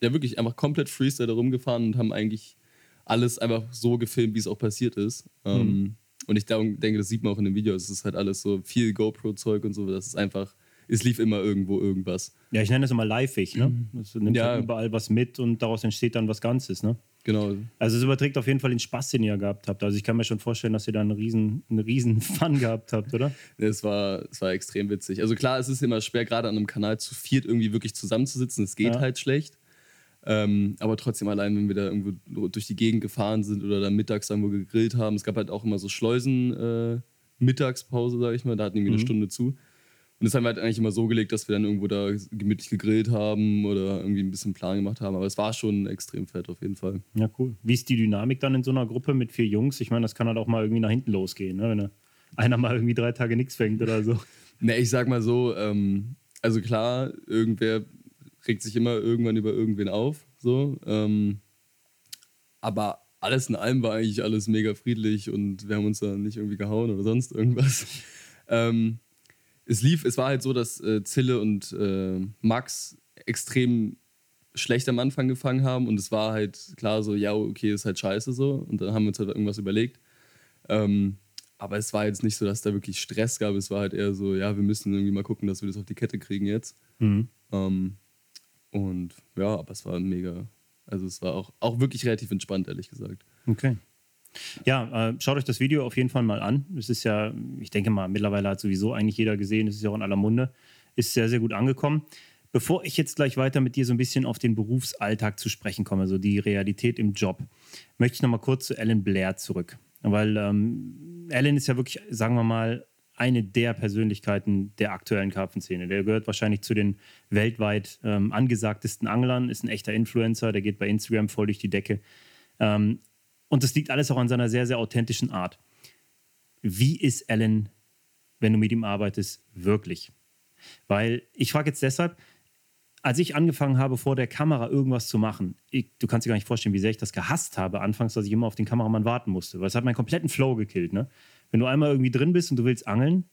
ja wirklich einfach komplett Freestyle da rumgefahren und haben eigentlich alles einfach so gefilmt, wie es auch passiert ist. Ähm, und ich darum denke, das sieht man auch in dem Video. Es ist halt alles so viel GoPro-Zeug und so. Das ist einfach, es lief immer irgendwo irgendwas. Ja, ich nenne das immer liveig, ne? Das nimmt Ja. halt überall was mit und daraus entsteht dann was Ganzes, ne? Genau. Also es überträgt auf jeden Fall den Spaß, den ihr gehabt habt. Also ich kann mir schon vorstellen, dass ihr da einen riesen, einen riesen Fun gehabt habt, oder? Es war, es war extrem witzig. Also klar, es ist immer schwer, gerade an einem Kanal zu viert irgendwie wirklich zusammenzusitzen. Es geht Ja. halt schlecht. Ähm, aber trotzdem allein, wenn wir da irgendwo durch die Gegend gefahren sind oder dann mittags irgendwo gegrillt haben. Es gab halt auch immer so Schleusen äh, Mittagspause, sage ich mal. Da hatten irgendwie eine Stunde zu. Und das haben wir halt eigentlich immer so gelegt, dass wir dann irgendwo da gemütlich gegrillt haben oder irgendwie ein bisschen Plan gemacht haben. Aber es war schon extrem fett auf jeden Fall. Ja, cool. Wie ist die Dynamik dann in so einer Gruppe mit vier Jungs? Ich meine, das kann halt auch mal irgendwie nach hinten losgehen, ne? wenn einer mal irgendwie drei Tage nichts fängt oder so. Ne, ich sag mal so, ähm, also klar, irgendwer regt sich immer irgendwann über irgendwen auf, so. Ähm, aber alles in allem war eigentlich alles mega friedlich und wir haben uns da nicht irgendwie gehauen oder sonst irgendwas. Ähm, es lief, es war halt so, dass äh, Zille und äh, Max extrem schlecht am Anfang gefangen haben und es war halt klar so, ja, okay, ist halt scheiße so und dann haben wir uns halt irgendwas überlegt. Ähm, aber es war jetzt nicht so, dass da wirklich Stress gab, es war halt eher so, ja, wir müssen irgendwie mal gucken, dass wir das auf die Kette kriegen jetzt. Mhm. Ähm, und ja, aber es war mega, also es war auch, auch wirklich relativ entspannt, ehrlich gesagt. Okay. Ja, äh, schaut euch das Video auf jeden Fall mal an. Es ist ja, ich denke mal, mittlerweile hat sowieso eigentlich jeder gesehen, es ist ja auch in aller Munde, ist sehr, sehr gut angekommen. Bevor ich jetzt gleich weiter mit dir so ein bisschen auf den Berufsalltag zu sprechen komme, so die Realität im Job, möchte ich nochmal kurz zu Alan Blair zurück. Weil ähm, Alan ist ja wirklich, sagen wir mal, eine der Persönlichkeiten der aktuellen Karpfenszene. Der gehört wahrscheinlich zu den weltweit ähm, angesagtesten Anglern, ist ein echter Influencer, der geht bei Instagram voll durch die Decke. Ähm, und das liegt alles auch an seiner sehr, sehr authentischen Art. Wie ist Alan, wenn du mit ihm arbeitest, wirklich? Weil ich frage jetzt deshalb, als ich angefangen habe, vor der Kamera irgendwas zu machen, ich, du kannst dir gar nicht vorstellen, wie sehr ich das gehasst habe, anfangs, dass ich immer auf den Kameramann warten musste, weil es hat meinen kompletten Flow gekillt. Ne? Wenn du einmal irgendwie drin bist und du willst angeln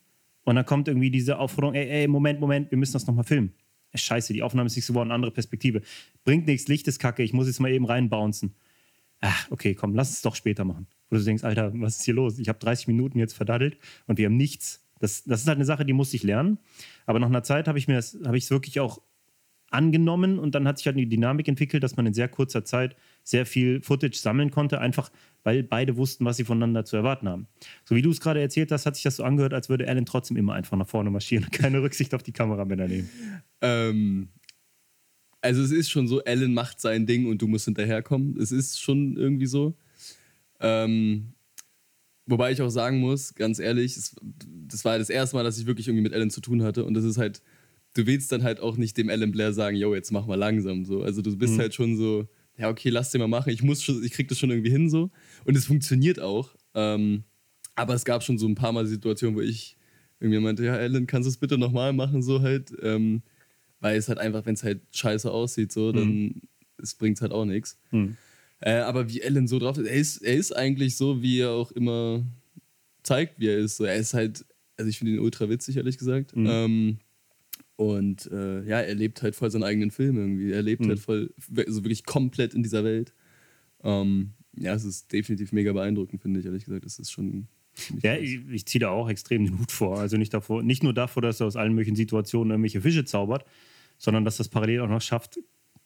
und dann kommt irgendwie diese Aufforderung, ey, ey, Moment, Moment, wir müssen das nochmal filmen. Scheiße, die Aufnahme ist nicht so eine andere Perspektive. Bringt nichts, Licht ist kacke, ich muss jetzt mal eben reinbouncen ach, okay, komm, lass es doch später machen. Wo du denkst, Alter, was ist hier los? Ich habe 30 Minuten jetzt verdaddelt und wir haben nichts. Das, das ist halt eine Sache, die musste ich lernen. Aber nach einer Zeit habe ich mir habe ich es wirklich auch angenommen und dann hat sich halt eine Dynamik entwickelt, dass man in sehr kurzer Zeit sehr viel Footage sammeln konnte, einfach weil beide wussten, was sie voneinander zu erwarten haben. So wie du es gerade erzählt hast, hat sich das so angehört, als würde Alan trotzdem immer einfach nach vorne marschieren und keine Rücksicht auf die Kameramänner nehmen. Ähm, also es ist schon so, Alan macht sein Ding und du musst hinterherkommen. Es ist schon irgendwie so. Ähm, wobei ich auch sagen muss, ganz ehrlich, es, das war das erste Mal, dass ich wirklich irgendwie mit Alan zu tun hatte. Und das ist halt, du willst dann halt auch nicht dem Alan Blair sagen, yo, jetzt mach mal langsam so. Also du bist mhm. halt schon so, ja, okay, lass den mal machen. Ich muss schon, ich krieg das schon irgendwie hin so. Und es funktioniert auch. Ähm, aber es gab schon so ein paar Mal Situationen, wo ich irgendwie meinte, ja, Alan, kannst du es bitte nochmal machen, so halt. Ähm, weil es halt einfach, wenn es halt scheiße aussieht, so, dann mhm. bringt es halt auch nichts. Mhm. Äh, aber wie Ellen so drauf ist, er, ist, er ist eigentlich so, wie er auch immer zeigt, wie er ist. So, er ist halt, also ich finde ihn ultra witzig, ehrlich gesagt. Mhm. Ähm, und äh, ja, er lebt halt voll seinen eigenen Film irgendwie. Er lebt mhm. halt voll, also wirklich komplett in dieser Welt. Ähm, ja, es ist definitiv mega beeindruckend, finde ich, ehrlich gesagt. Es ist schon ja, ich, ich ziehe da auch extrem den Hut vor. Also nicht, davor, nicht nur davor, dass er aus allen möglichen Situationen irgendwelche Fische zaubert, sondern dass das parallel auch noch schafft,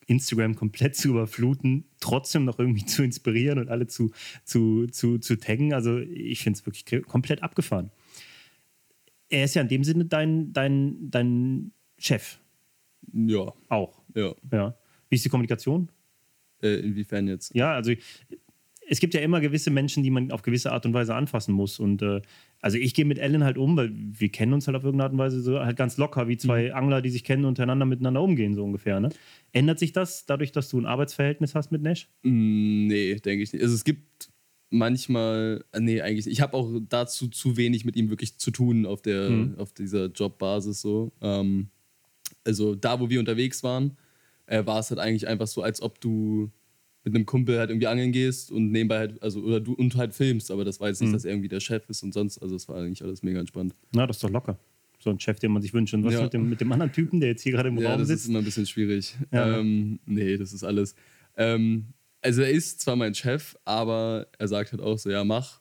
Instagram komplett zu überfluten, trotzdem noch irgendwie zu inspirieren und alle zu, zu, zu, zu taggen. Also ich finde es wirklich komplett abgefahren. Er ist ja in dem Sinne dein, dein, dein Chef. Ja. Auch. Ja. ja. Wie ist die Kommunikation? Äh, inwiefern jetzt? Ja, also es gibt ja immer gewisse Menschen, die man auf gewisse Art und Weise anfassen muss. Und äh, also ich gehe mit Ellen halt um, weil wir kennen uns halt auf irgendeine Art und Weise so halt ganz locker, wie zwei mhm. Angler, die sich kennen, untereinander miteinander umgehen, so ungefähr. Ne? Ändert sich das dadurch, dass du ein Arbeitsverhältnis hast mit Nash? Mm, nee, denke ich nicht. Also es gibt manchmal, äh, nee, eigentlich nicht. Ich habe auch dazu zu wenig mit ihm wirklich zu tun auf, der, mhm. auf dieser Jobbasis so. Ähm, also da, wo wir unterwegs waren, äh, war es halt eigentlich einfach so, als ob du mit einem Kumpel halt irgendwie angeln gehst und nebenbei halt, also, oder du und halt filmst, aber das war jetzt nicht, mhm. dass er irgendwie der Chef ist und sonst, also es war eigentlich alles mega entspannt. Na, das ist doch locker. So ein Chef, den man sich wünscht. Und was ja. mit, dem, mit dem anderen Typen, der jetzt hier gerade im ja, Raum sitzt? das ist immer ein bisschen schwierig. Ja. Ähm, nee, das ist alles. Ähm, also er ist zwar mein Chef, aber er sagt halt auch so, ja, mach.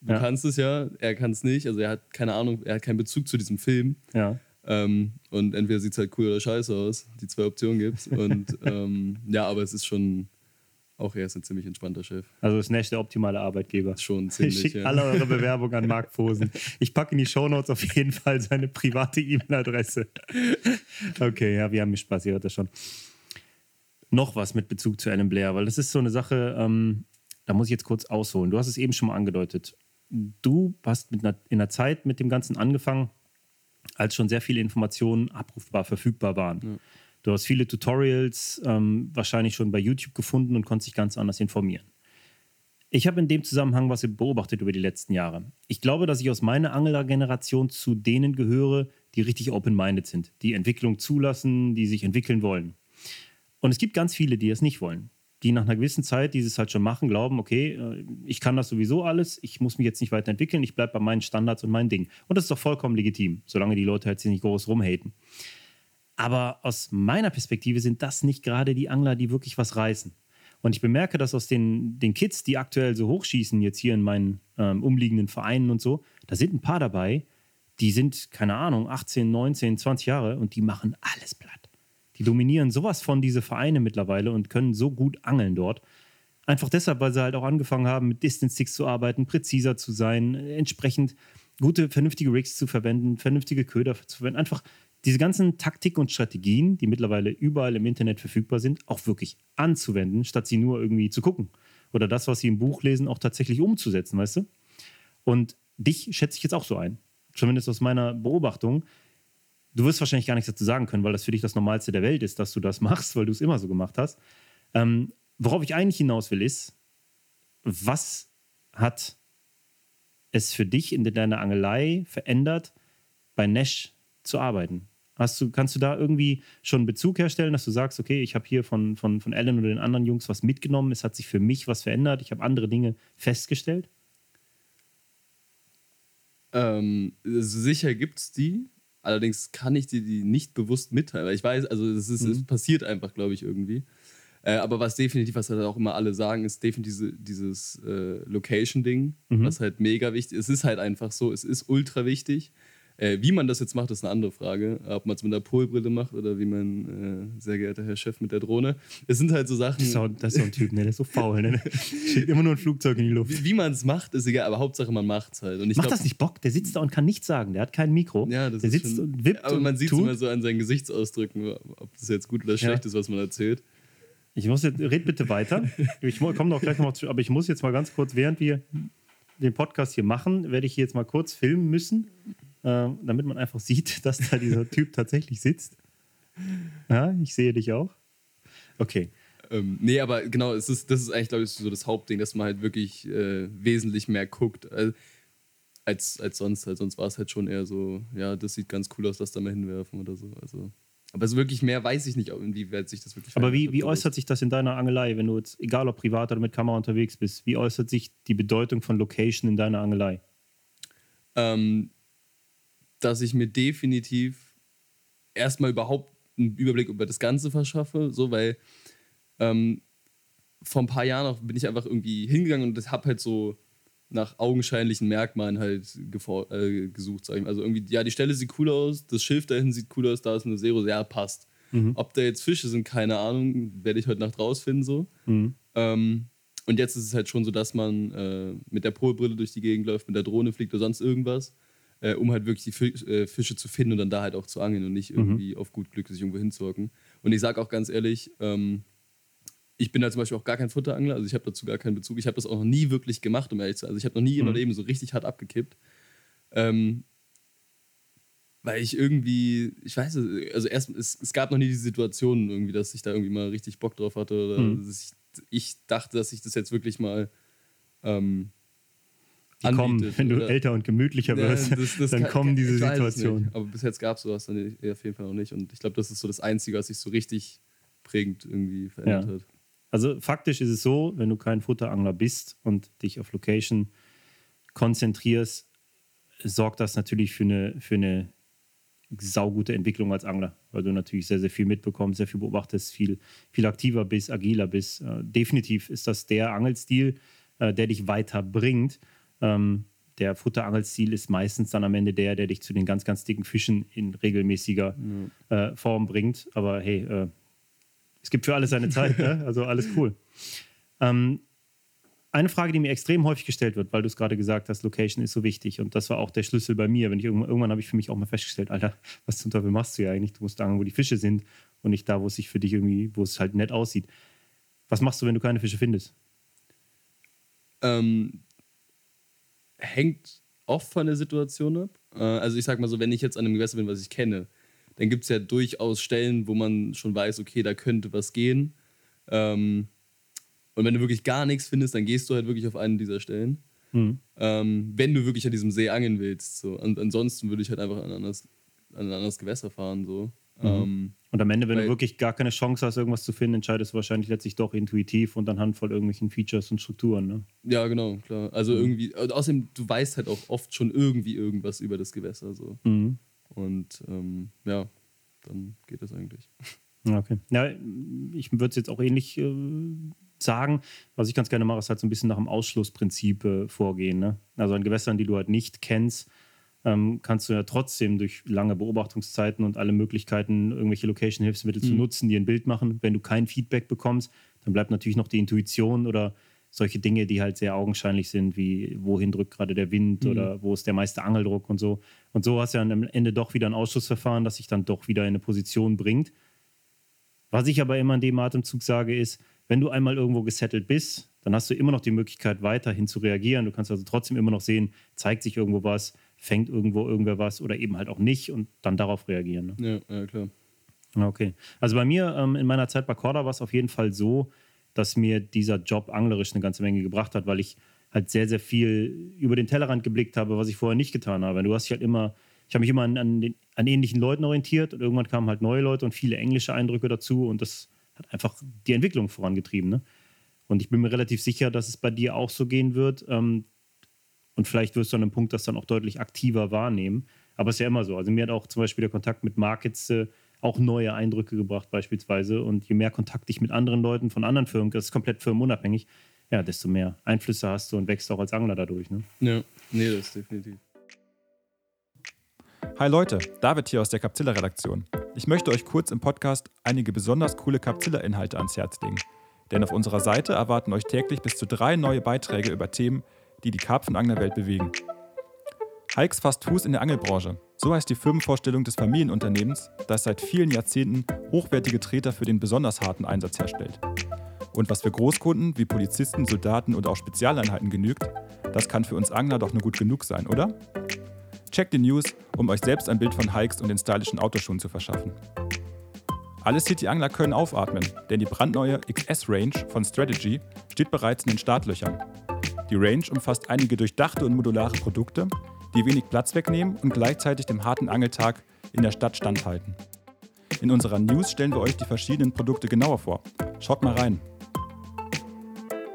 Du ja. kannst es ja, er kann es nicht. Also er hat keine Ahnung, er hat keinen Bezug zu diesem Film. Ja. Ähm, und entweder sieht es halt cool oder scheiße aus. Die zwei Optionen gibt es. Und ähm, ja, aber es ist schon, auch er ist ein ziemlich entspannter Chef. Also ist Nash der optimale Arbeitgeber. Schon ziemlich. Schickt ja. alle eure Bewerbungen an Marc Posen. Ich packe in die Shownotes auf jeden Fall seine private E-Mail-Adresse. Okay, ja, wir haben Spaß, ihr hört das schon. Noch was mit Bezug zu Alan Blair, weil das ist so eine Sache, ähm, da muss ich jetzt kurz ausholen. Du hast es eben schon mal angedeutet. Du hast einer, in einer Zeit mit dem Ganzen angefangen, als schon sehr viele Informationen abrufbar, verfügbar waren. Ja. Du hast viele Tutorials ähm, wahrscheinlich schon bei YouTube gefunden und konntest dich ganz anders informieren. Ich habe in dem Zusammenhang was beobachtet über die letzten Jahre. Ich glaube, dass ich aus meiner Angler-Generation zu denen gehöre, die richtig open-minded sind, die Entwicklung zulassen, die sich entwickeln wollen. Und es gibt ganz viele, die es nicht wollen. die nach einer gewissen Zeit dieses halt schon machen, glauben, okay, äh, ich kann das sowieso alles, ich muss mich jetzt nicht weiterentwickeln, ich bleibe bei meinen Standards und meinen Ding. Und das ist doch vollkommen legitim, solange die Leute halt sich nicht groß rumhaten. Aber aus meiner Perspektive sind das nicht gerade die Angler, die wirklich was reißen. Und ich bemerke, dass aus den, den Kids, die aktuell so hochschießen, jetzt hier in meinen ähm, umliegenden Vereinen und so, da sind ein paar dabei, die sind, keine Ahnung, 18, 19, 20 Jahre und die machen alles platt. Die dominieren sowas von diese Vereine mittlerweile und können so gut angeln dort. Einfach deshalb, weil sie halt auch angefangen haben, mit Distance Sticks zu arbeiten, präziser zu sein, entsprechend gute, vernünftige Rigs zu verwenden, vernünftige Köder zu verwenden. Einfach diese ganzen Taktik und Strategien, die mittlerweile überall im Internet verfügbar sind, auch wirklich anzuwenden, statt sie nur irgendwie zu gucken. Oder das, was sie im Buch lesen, auch tatsächlich umzusetzen, weißt du? Und dich schätze ich jetzt auch so ein. Zumindest aus meiner Beobachtung. Du wirst wahrscheinlich gar nichts dazu sagen können, weil das für dich das Normalste der Welt ist, dass du das machst, weil du es immer so gemacht hast. Ähm, worauf ich eigentlich hinaus will, ist, was hat es für dich in deiner Angelei verändert, bei Nash zu arbeiten? Hast du, kannst du da irgendwie schon einen Bezug herstellen, dass du sagst, okay, ich habe hier von, von, von Alan oder den anderen Jungs was mitgenommen, es hat sich für mich was verändert, ich habe andere Dinge festgestellt? Ähm, sicher gibt es die, allerdings kann ich dir die nicht bewusst mitteilen, weil ich weiß, also es, ist, mhm. es passiert einfach, glaube ich, irgendwie. Äh, aber was definitiv, was halt auch immer alle sagen, ist definitiv diese, dieses äh, Location-Ding, mhm. was halt mega wichtig ist. Es ist halt einfach so, es ist ultra wichtig. Äh, wie man das jetzt macht, ist eine andere Frage. Ob man es mit der Polbrille macht oder wie mein äh, sehr geehrter Herr Chef mit der Drohne. Es sind halt so Sachen. Das ist so, das ist so ein Typ, ne? der ist so faul. Ne? Schickt immer nur ein Flugzeug in die Luft. Wie, wie man es macht, ist egal, aber Hauptsache man macht es halt. Und ich macht glaub, das nicht Bock? Der sitzt da und kann nichts sagen. Der hat kein Mikro. Ja, das der sitzt schon, und wippt. Aber man sieht es immer so an seinen Gesichtsausdrücken, ob das jetzt gut oder schlecht ja. ist, was man erzählt. Ich muss jetzt, red bitte weiter. Ich komme doch gleich noch mal zu, aber ich muss jetzt mal ganz kurz, während wir den Podcast hier machen, werde ich hier jetzt mal kurz filmen müssen äh, damit man einfach sieht, dass da dieser Typ tatsächlich sitzt. Ja, ich sehe dich auch. Okay. Ähm, nee, aber genau, es ist, das ist eigentlich, glaube ich, so das Hauptding, dass man halt wirklich äh, wesentlich mehr guckt äh, als, als sonst. Halt. Sonst war es halt schon eher so, ja, das sieht ganz cool aus, lass da mal hinwerfen oder so. Also, aber so wirklich mehr weiß ich nicht, inwieweit sich das wirklich Aber wie, wie äußert sich das in deiner Angelei, wenn du jetzt, egal ob privat oder mit Kamera unterwegs bist, wie äußert sich die Bedeutung von Location in deiner Angelei? Ähm, dass ich mir definitiv erstmal überhaupt einen Überblick über das Ganze verschaffe, so weil ähm, vor ein paar Jahren auch bin ich einfach irgendwie hingegangen und habe halt so nach augenscheinlichen Merkmalen halt äh, gesucht, sag ich mal. Also irgendwie, ja, die Stelle sieht cool aus, das Schiff da hinten sieht cool aus, da ist eine Zero, ja, passt. Mhm. Ob da jetzt Fische sind, keine Ahnung, werde ich heute Nacht rausfinden, so. Mhm. Ähm, und jetzt ist es halt schon so, dass man äh, mit der Polbrille durch die Gegend läuft, mit der Drohne fliegt oder sonst irgendwas äh, um halt wirklich die äh, Fische zu finden und dann da halt auch zu angeln und nicht mhm. irgendwie mhm. auf gut Glück sich irgendwo hinzuhocken. Und ich sage auch ganz ehrlich, ähm, ich bin da zum Beispiel auch gar kein Futterangler, also ich habe dazu gar keinen Bezug. Ich habe das auch noch nie wirklich gemacht, um ehrlich zu sein. Also ich habe noch nie mhm. in meinem Leben so richtig hart abgekippt. Ähm, weil ich irgendwie, ich weiß es, also erst, es, es gab noch nie die Situation irgendwie, dass ich da irgendwie mal richtig Bock drauf hatte oder mhm. ich, ich, dachte, dass ich das jetzt wirklich mal ähm, die anbietet, kommen, wenn du oder? älter und gemütlicher wirst, ja, das, das dann kann, kommen diese Situationen. Aber bis jetzt gab es sowas dann auf jeden Fall noch nicht. Und ich glaube, das ist so das Einzige, was sich so richtig prägend irgendwie verändert ja. hat. Also faktisch ist es so, wenn du kein Futterangler bist und dich auf Location konzentrierst, sorgt das natürlich für eine, für eine saugute Entwicklung als Angler, weil du natürlich sehr, sehr viel mitbekommst, sehr viel beobachtest, viel, viel aktiver bist, agiler bist. Äh, definitiv ist das der Angelstil, äh, der dich weiterbringt. Ähm, der Futterangelstil ist meistens dann am Ende der, der dich zu den ganz, ganz dicken Fischen in regelmäßiger mhm. äh, Form bringt. Aber hey, äh, es gibt für alles seine Zeit, ne? also alles cool. Ähm, eine Frage, die mir extrem häufig gestellt wird, weil du es gerade gesagt hast, Location ist so wichtig und das war auch der Schlüssel bei mir. Wenn ich irgendwann, irgendwann habe ich für mich auch mal festgestellt, Alter, was zum Teufel machst du ja eigentlich? Du musst da, wo die Fische sind und nicht da, wo es sich für dich irgendwie, wo es halt nett aussieht. Was machst du, wenn du keine Fische findest? Ähm, hängt oft von der Situation ab. Äh, also ich sag mal so, wenn ich jetzt an einem Gewässer bin, was ich kenne, dann gibt es ja durchaus Stellen, wo man schon weiß, okay, da könnte was gehen. Ähm, und wenn du wirklich gar nichts findest, dann gehst du halt wirklich auf einen dieser Stellen. Mhm. Ähm, wenn du wirklich an diesem See angeln willst. So. Und ansonsten würde ich halt einfach an ein anderes, an ein anderes Gewässer fahren. So. Mhm. Und am Ende, wenn Weil- du wirklich gar keine Chance hast, irgendwas zu finden, entscheidest du wahrscheinlich letztlich doch intuitiv und anhand von irgendwelchen Features und Strukturen. Ne? Ja, genau, klar. Also irgendwie, und außerdem, du weißt halt auch oft schon irgendwie irgendwas über das Gewässer. So. Mhm. Und ähm, ja, dann geht das eigentlich. Okay. Ja, ich würde es jetzt auch ähnlich äh, sagen. Was ich ganz gerne mache, ist halt so ein bisschen nach dem Ausschlussprinzip äh, vorgehen. Ne? Also an Gewässern, die du halt nicht kennst, ähm, kannst du ja trotzdem durch lange Beobachtungszeiten und alle Möglichkeiten, irgendwelche Location-Hilfsmittel zu Mhm. nutzen, die ein Bild machen. Wenn du kein Feedback bekommst, dann bleibt natürlich noch die Intuition oder solche Dinge, die halt sehr augenscheinlich sind, wie wohin drückt gerade der Wind Mhm. oder wo ist der meiste Angeldruck und so. Und so hast du ja am Ende doch wieder ein Ausschussverfahren, das sich dann doch wieder in eine Position bringt. Was ich aber immer in dem Atemzug sage, ist, wenn du einmal irgendwo gesettelt bist, dann hast du immer noch die Möglichkeit, weiterhin zu reagieren. Du kannst also trotzdem immer noch sehen, zeigt sich irgendwo was, fängt irgendwo irgendwer was oder eben halt auch nicht und dann darauf reagieren. Ne? Ja, ja klar. Okay. Also bei mir ähm, in meiner Zeit bei Corda war es auf jeden Fall so, dass mir dieser Job anglerisch eine ganze Menge gebracht hat, weil ich halt sehr, sehr viel über den Tellerrand geblickt habe, was ich vorher nicht getan habe. Du hast dich halt immer, ich habe mich immer an, an, den, an ähnlichen Leuten orientiert und irgendwann kamen halt neue Leute und viele englische Eindrücke dazu und das hat einfach die Entwicklung vorangetrieben. Ne? Und ich bin mir relativ sicher, dass es bei dir auch so gehen wird. Ähm, und vielleicht wirst du an einem Punkt das dann auch deutlich aktiver wahrnehmen. Aber es ist ja immer so. Also mir hat auch zum Beispiel der Kontakt mit Markets äh, auch neue Eindrücke gebracht beispielsweise. Und je mehr Kontakt ich mit anderen Leuten von anderen Firmen, das ist komplett firmenunabhängig, ja, desto mehr Einflüsse hast du und wächst auch als Angler dadurch. Ne? Ja, nee, das ist definitiv. Hi Leute, David hier aus der Capzilla-Redaktion. Ich möchte euch kurz im Podcast einige besonders coole Capzilla-Inhalte ans Herz legen. Denn auf unserer Seite erwarten euch täglich bis zu drei neue Beiträge über Themen, die die Karpfenanglerwelt bewegen. Hikes fasst Fuß in der Angelbranche. So heißt die Firmenvorstellung des Familienunternehmens, das seit vielen Jahrzehnten hochwertige Treter für den besonders harten Einsatz herstellt. Und was für Großkunden wie Polizisten, Soldaten und auch Spezialeinheiten genügt, das kann für uns Angler doch nur gut genug sein, oder? Checkt die News, um euch selbst ein Bild von Hikes und den stylischen Autoschuhen zu verschaffen. Alle City-Angler können aufatmen, denn die brandneue XS-Range von Strategy steht bereits in den Startlöchern. Die Range umfasst einige durchdachte und modulare Produkte, die wenig Platz wegnehmen und gleichzeitig dem harten Angeltag in der Stadt standhalten. In unserer News stellen wir euch die verschiedenen Produkte genauer vor. Schaut mal rein.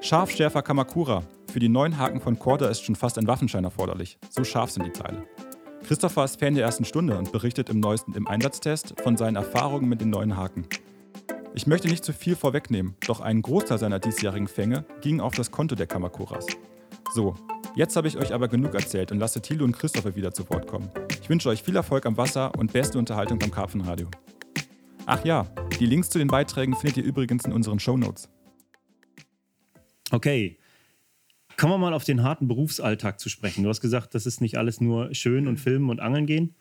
Scharfschärfer Kamakura. Für die neuen Haken von Korda ist schon fast ein Waffenschein erforderlich. So scharf sind die Teile. Christopher ist Fan der ersten Stunde und berichtet im neuesten im Einsatztest von seinen Erfahrungen mit den neuen Haken. Ich möchte nicht zu viel vorwegnehmen, doch ein Großteil seiner diesjährigen Fänge ging auf das Konto der Kamakuras. So, jetzt habe ich euch aber genug erzählt und lasse Thilo und Christopher wieder zu Wort kommen. Ich wünsche euch viel Erfolg am Wasser und beste Unterhaltung beim Karpfenradio. Ach ja, die Links zu den Beiträgen findet ihr übrigens in unseren Shownotes. Okay. Kommen wir mal auf den harten Berufsalltag zu sprechen. Du hast gesagt, das ist nicht alles nur schön und filmen und angeln gehen.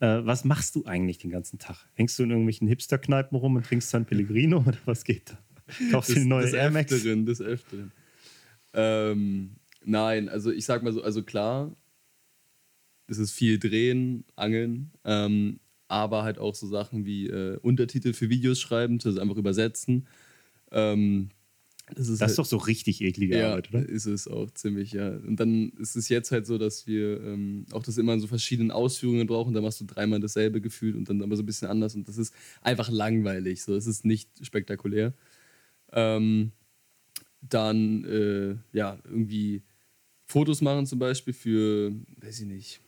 Äh, was machst du eigentlich den ganzen Tag? Hängst du in irgendwelchen Hipster-Kneipen rum und trinkst San Pellegrino oder was geht da? Kaufst du eine neue des Air Max? Öfteren, des Öfteren. Ähm, nein, also ich sag mal so, also klar, es ist viel Drehen, Angeln, ähm, aber halt auch so Sachen wie äh, Untertitel für Videos schreiben, also einfach übersetzen. Ähm, das ist, Das halt, ist doch so richtig eklige ja, Arbeit, oder? ist es auch ziemlich, ja. Und dann ist es jetzt halt so, dass wir ähm, auch das immer in so verschiedenen Ausführungen brauchen. Da machst du dreimal dasselbe gefühlt und dann aber so ein bisschen anders. Und das ist einfach langweilig. So, es ist nicht spektakulär. Ähm, dann, äh, ja, irgendwie Fotos machen zum Beispiel für, weiß ich nicht,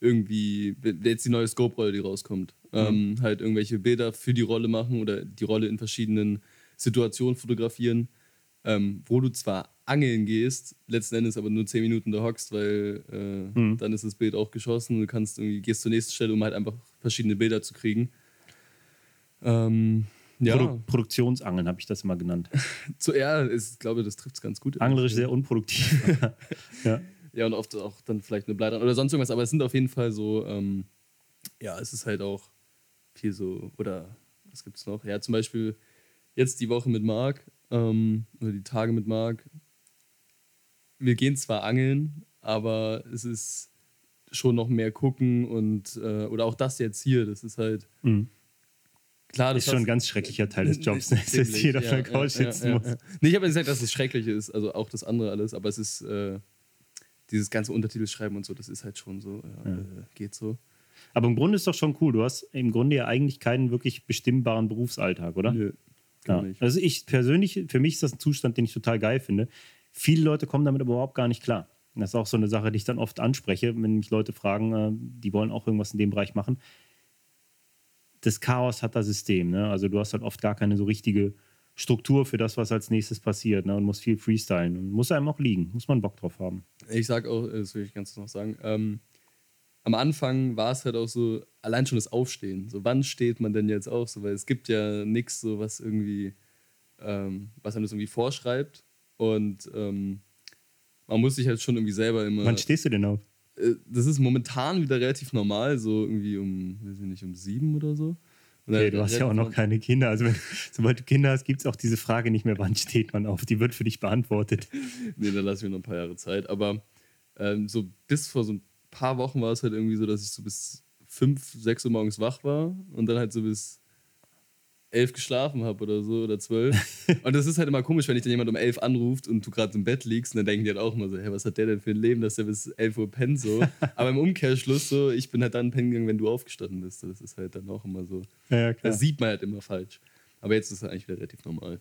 irgendwie, jetzt die neue Scope-Rolle, die rauskommt, ähm, halt irgendwelche Bilder für die Rolle machen oder die Rolle in verschiedenen Situationen fotografieren, ähm, wo du zwar angeln gehst, letzten Endes aber nur 10 Minuten da hockst, weil äh, Mhm. dann ist das Bild auch geschossen. Du kannst irgendwie, gehst zur nächsten Stelle, um halt einfach verschiedene Bilder zu kriegen. Ähm, ja, Produ Produktionsangeln habe ich das immer genannt. zu, ja ist, ich glaube, das trifft es ganz gut. Anglerisch sehr unproduktiv. ja. Ja, und oft auch dann vielleicht eine Bleidern oder sonst irgendwas, aber es sind auf jeden Fall so, ähm, ja, es ist halt auch viel so, oder was gibt es noch? Ja, zum Beispiel jetzt die Woche mit Marc, ähm, oder die Tage mit Marc. Wir gehen zwar angeln, aber es ist schon noch mehr gucken und, äh, oder auch das jetzt hier, das ist halt, Mhm. klar, Das ist schon ein ganz schrecklicher Teil des Jobs, ne? dass Ziemlich, jeder auf ja, der Couch ja, sitzen ja, muss. Ja. Nee, ich habe gesagt, dass es schrecklich ist, also auch das andere alles, aber es ist äh, dieses ganze Untertitel schreiben und so, das ist halt schon so. Äh, geht so. Aber im Grunde ist doch schon cool. Du hast im Grunde ja eigentlich keinen wirklich bestimmbaren Berufsalltag, oder? Nö, Ja. Also ich persönlich, für mich ist das ein Zustand, den ich total geil finde. Viele Leute kommen damit aber überhaupt gar nicht klar. Das ist auch so eine Sache, die ich dann oft anspreche, wenn mich Leute fragen, äh, die wollen auch irgendwas in dem Bereich machen. Das Chaos hat das System. Ne? Also du hast halt oft gar keine so richtige Struktur für das, was als nächstes passiert. Ne? Und musst viel freestylen. Und muss einem auch liegen. Muss man Bock drauf haben. Ich sag auch, das will ich ganz noch sagen, ähm, am Anfang war es halt auch so, allein schon das Aufstehen. So, wann steht man denn jetzt auf? So, weil es gibt ja nichts, so was irgendwie, ähm, was einem das irgendwie vorschreibt. Und ähm, man muss sich halt schon irgendwie selber immer. Wann stehst du denn auf? äh, das ist momentan wieder relativ normal, so irgendwie um, weiß ich nicht, um sieben oder so. Okay, du hast ja auch noch keine Kinder. Also wenn, sobald du Kinder hast, gibt es auch diese Frage nicht mehr, wann steht man auf. Die wird für dich beantwortet. Nee, dann lasse ich mir noch ein paar Jahre Zeit. Aber ähm, so bis vor so ein paar Wochen war es halt irgendwie so, dass ich so bis fünf, sechs Uhr morgens wach war und dann halt so bis elf geschlafen habe oder so oder zwölf. und das ist halt immer komisch, wenn dich dann jemand um elf anruft und du gerade im Bett liegst und dann denken die halt auch immer so, hey, was hat der denn für ein Leben, dass der bis elf Uhr pennt so. Aber im Umkehrschluss so, ich bin halt dann pennen gegangen, wenn du aufgestanden bist. Das ist halt dann auch immer so. Ja, ja, klar. Das sieht man halt immer falsch. Aber jetzt ist es eigentlich wieder relativ normal.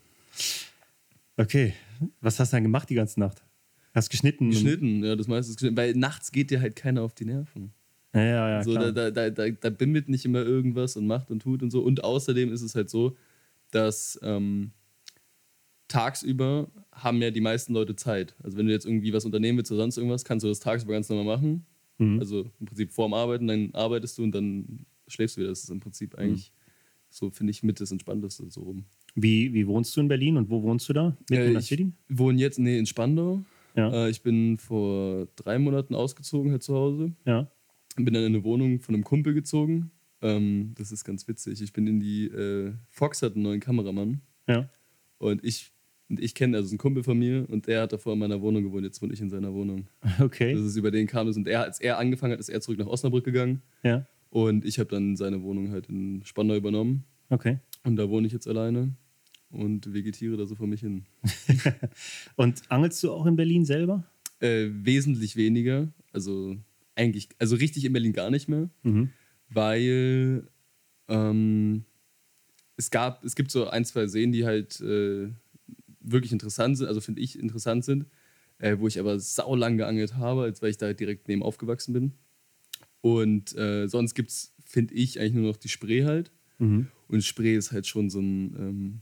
Okay, was hast du dann gemacht die ganze Nacht? Hast geschnitten? Geschnitten, ja, das meiste ist geschnitten. Weil nachts geht dir halt keiner auf die Nerven. Ja, ja, ja. so, klar. da, da, da, da, bimmelt nicht immer irgendwas und macht und tut und so. Und außerdem ist es halt so, dass ähm, tagsüber haben ja die meisten Leute Zeit. Also wenn du jetzt irgendwie was unternehmen willst oder sonst irgendwas, kannst du das tagsüber ganz normal machen. Mhm. Also im Prinzip vorm Arbeiten, dann arbeitest du und dann schläfst du wieder. Das ist im Prinzip eigentlich so, finde ich, mit das Entspannteste so rum. Wie, wie wohnst du in Berlin und wo wohnst du da? Mitten Äh, in der ich City? wohne jetzt, nee, in Spandau. Ja. Äh, ich bin vor drei Monaten ausgezogen hier zu Hause. Ja. bin dann in eine Wohnung von einem Kumpel gezogen. Ähm, das ist ganz witzig. Ich bin in die, äh, Fox hat einen neuen Kameramann Ja. und ich, und ich kenne, also ist ein Kumpel von mir und er hat davor in meiner Wohnung gewohnt, jetzt wohne ich in seiner Wohnung. Okay. Das ist über den kam es und er, als er angefangen hat, ist er zurück nach Osnabrück gegangen Ja. und ich habe dann seine Wohnung halt in Spandau übernommen Okay. und da wohne ich jetzt alleine und vegetiere da so vor mich hin. Und angelst du auch in Berlin selber? Äh, wesentlich weniger, also eigentlich, also richtig in Berlin gar nicht mehr. Mhm. weil ähm, es gab, es gibt so ein, zwei Seen, die halt äh, wirklich interessant sind, also finde ich interessant sind, äh, wo ich aber saulang geangelt habe, als weil ich da direkt neben aufgewachsen bin. Und äh, sonst gibt es, finde ich, eigentlich nur noch die Spree halt. Mhm. Und Spree ist halt schon so ein, ähm,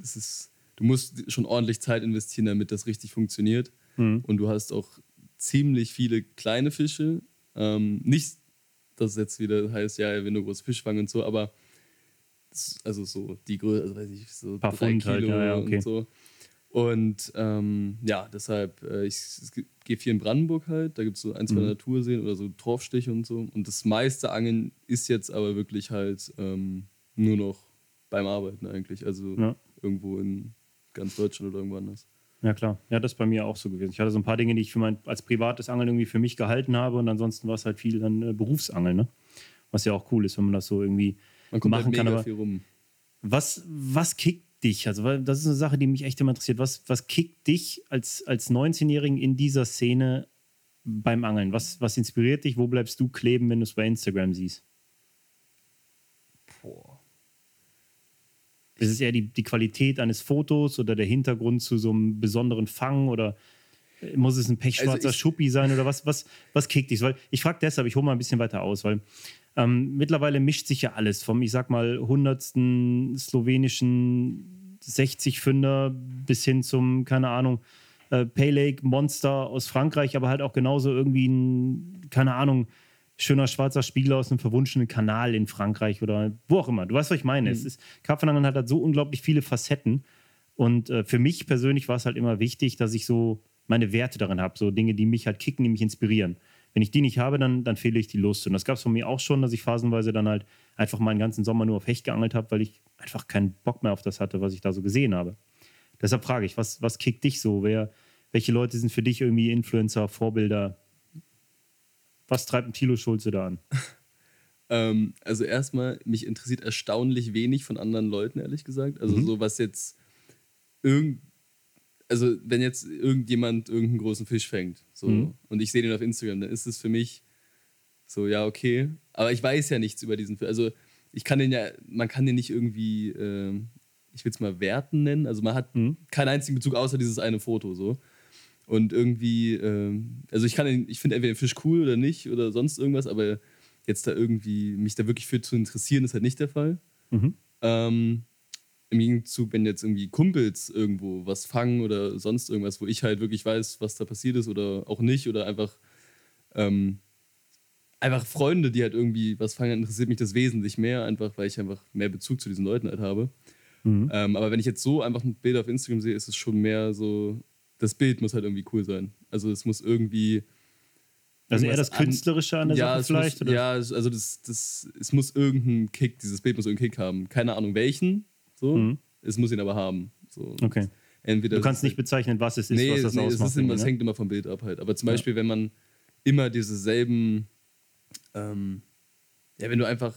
es ist, du musst schon ordentlich Zeit investieren, damit das richtig funktioniert. Mhm. Und du hast auch ziemlich viele kleine Fische. Ähm, nicht, dass es jetzt wieder heißt, ja, wenn du große Fisch fangen und so, aber also so die Größe, also weiß ich, so Paar drei Pfund halt, Kilo ja, ja, okay. und so. Und ähm, ja, deshalb, äh, ich gibt- gehe viel in Brandenburg halt, da gibt es so ein, zwei Mhm. Naturseen oder so Torfstiche und so. Und das meiste Angeln ist jetzt aber wirklich halt ähm, nur noch beim Arbeiten eigentlich. Also Ja. Irgendwo in ganz Deutschland oder irgendwo anders. Ja, klar. Ja, das ist bei mir auch so gewesen. Ich hatte so ein paar Dinge, die ich für mein, als privates Angeln irgendwie für mich gehalten habe und ansonsten war es halt viel dann äh, Berufsangeln, ne? Was ja auch cool ist, wenn man das so irgendwie Man kommt machen halt kann. mega Aber viel rum. was, was kickt dich? Also, das ist eine Sache, die mich echt immer interessiert. Was, was kickt dich als, als 19-Jährigen in dieser Szene beim Angeln? Was, was inspiriert dich? Wo bleibst du kleben, wenn du es bei Instagram siehst? Boah. Ist es eher die, die Qualität eines Fotos oder der Hintergrund zu so einem besonderen Fang oder äh, muss es ein pechschwarzer Also ich- Schuppi sein oder was, was, was kickt dich? Weil ich frage deshalb, ich hole mal ein bisschen weiter aus, weil ähm, mittlerweile mischt sich ja alles vom, ich sag mal, hundertsten slowenischen 60-Fünder bis hin zum, keine Ahnung, äh, Pay Lake Monster aus Frankreich, aber halt auch genauso irgendwie ein, keine Ahnung, schöner schwarzer Spiegel aus einem verwunschenen Kanal in Frankreich oder wo auch immer. Du weißt, was ich meine. Es ist, Karpfenangeln hat halt so unglaublich viele Facetten. Und äh, für mich persönlich war es halt immer wichtig, dass ich so meine Werte darin habe. So Dinge, die mich halt kicken, die mich inspirieren. Wenn ich die nicht habe, dann, dann fehle ich die Lust. Und das gab es von mir auch schon, dass ich phasenweise dann halt einfach meinen ganzen Sommer nur auf Hecht geangelt habe, weil ich einfach keinen Bock mehr auf das hatte, was ich da so gesehen habe. Deshalb frage ich, was, was kickt dich so? Wer, welche Leute sind für dich irgendwie Influencer, Vorbilder? Was treibt ein Thilo Schulze da an? Ähm, also erstmal, mich interessiert erstaunlich wenig von anderen Leuten, ehrlich gesagt. Also Mhm. so was jetzt irgend, also wenn jetzt irgendjemand irgendeinen großen Fisch fängt, so Mhm. und ich sehe den auf Instagram, dann ist es für mich So, ja, okay. Aber ich weiß ja nichts über diesen Film. Also, ich kann den ja, man kann den nicht irgendwie, äh, ich will es mal Werten nennen. Also, man hat Mhm. keinen einzigen Bezug außer dieses eine Foto so. Und irgendwie, ähm, also ich kann den, ich finde entweder den Fisch cool oder nicht oder sonst irgendwas, aber jetzt da irgendwie, mich da wirklich für zu interessieren, ist halt nicht der Fall. Mhm. Ähm, Im Gegenzug, wenn jetzt irgendwie Kumpels irgendwo was fangen oder sonst irgendwas, wo ich halt wirklich weiß, was da passiert ist oder auch nicht oder einfach, ähm, einfach Freunde, die halt irgendwie was fangen, interessiert mich das wesentlich mehr, einfach weil ich einfach mehr Bezug zu diesen Leuten halt habe. Mhm. Ähm, aber wenn ich jetzt so einfach ein Bild auf Instagram sehe, ist es schon mehr so, das Bild muss halt irgendwie cool sein. Also es muss irgendwie. Also eher das Künstlerische an der ja, Sache es vielleicht? Muss, oder? ja, es- also das, das, es muss irgendeinen Kick, dieses Bild muss irgendeinen Kick haben. Keine Ahnung welchen, so. Mhm. Es muss ihn aber haben. So. Okay. Entweder Du kannst es- nicht bezeichnen, was es ist, nee, was das nee, es, ausmacht. immer, es irgendwie, ne? hängt immer vom Bild ab halt. Aber zum Ja. Beispiel, wenn man immer diese selben, ähm, ja, wenn du einfach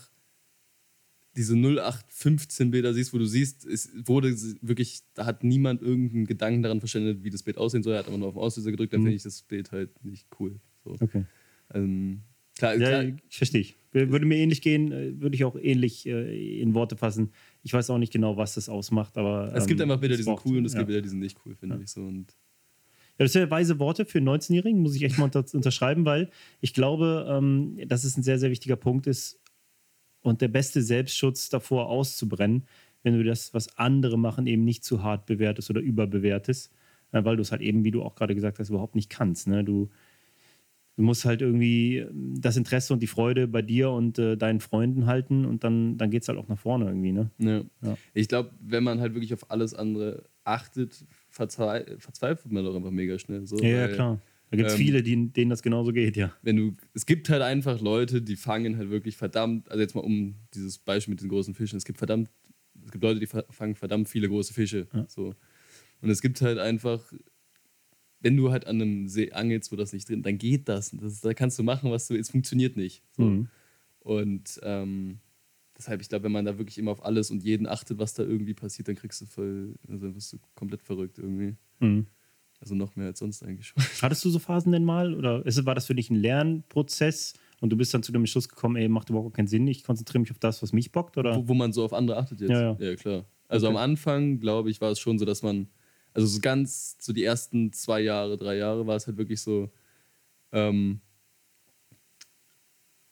diese 0815 Bilder siehst, wo du siehst, es wurde wirklich, da hat niemand irgendeinen Gedanken daran verschwendet, wie das Bild aussehen soll. Er hat aber nur auf den Auslöser gedrückt, dann Mhm. finde ich das Bild halt nicht cool. So. Okay. Ähm, klar, Ja, klar, ich verstehe ich. Würde mir ähnlich gehen, äh, würde ich auch ähnlich äh, in Worte fassen. Ich weiß auch nicht genau, was das ausmacht, aber. es gibt ähm, einfach Bilder, die sind cool und es ja. gibt Bilder, die sind nicht cool, finde Ja. ich so. Und Ja, das sind ja weise Worte für einen 19-Jährigen, muss ich echt mal unter unterschreiben, weil ich glaube, ähm, dass es ein sehr, sehr wichtiger Punkt ist und der beste Selbstschutz davor auszubrennen, wenn du das, was andere machen, eben nicht zu hart bewertest oder überbewertest, äh, weil du es halt eben, wie du auch gerade gesagt hast, überhaupt nicht kannst. Ne? Du, du musst halt irgendwie ähm, das Interesse und die Freude bei dir und äh, deinen Freunden halten und dann, dann geht es halt auch nach vorne irgendwie. Ne? Ja. Ja. Ich glaube, wenn man halt wirklich auf alles andere achtet, verzwei verzweifelt man doch einfach mega schnell. So, Ja, ja, klar. Da gibt es ähm, viele, die, denen das genauso geht, ja. Wenn du, es gibt halt einfach Leute, die fangen halt wirklich verdammt, also jetzt mal um dieses Beispiel mit den großen Fischen, es gibt verdammt, es gibt Leute, die fangen verdammt viele große Fische. Ja. So. Und es gibt halt einfach, wenn du halt an einem See angelst, wo das nicht drin, dann geht das. das da kannst du machen, was du, es funktioniert nicht. So. Mhm. Und ähm, deshalb, ich glaube, wenn man da wirklich immer auf alles und jeden achtet, was da irgendwie passiert, dann kriegst du voll, also dann wirst du komplett verrückt irgendwie. Mhm. Also noch mehr als sonst eigentlich schon. Hattest du so Phasen denn mal? Oder ist, war das für dich ein Lernprozess und du bist dann zu dem Schluss gekommen, ey, macht überhaupt keinen Sinn, ich konzentriere mich auf das, was mich bockt? Oder? Wo, wo man so auf andere achtet jetzt. Ja, ja. klar. Also Okay. am Anfang, glaube ich, war es schon so, dass man, also so ganz, so die ersten zwei Jahre, drei Jahre war es halt wirklich so, ähm,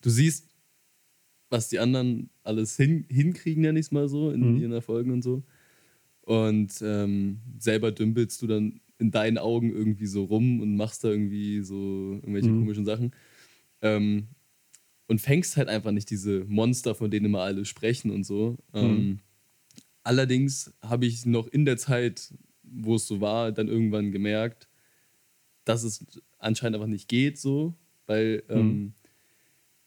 du siehst, was die anderen alles hin, hinkriegen, nenne ich es mal so, in Mhm. ihren Erfolgen und so. Und ähm, selber dümpelst du dann in deinen Augen irgendwie so rum und machst da irgendwie so irgendwelche Mhm. komischen Sachen. Ähm, und fängst halt einfach nicht diese Monster, von denen immer alle sprechen und so. Ähm, allerdings habe ich noch in der Zeit, wo es so war, dann irgendwann gemerkt, dass es anscheinend einfach nicht geht so, weil ähm,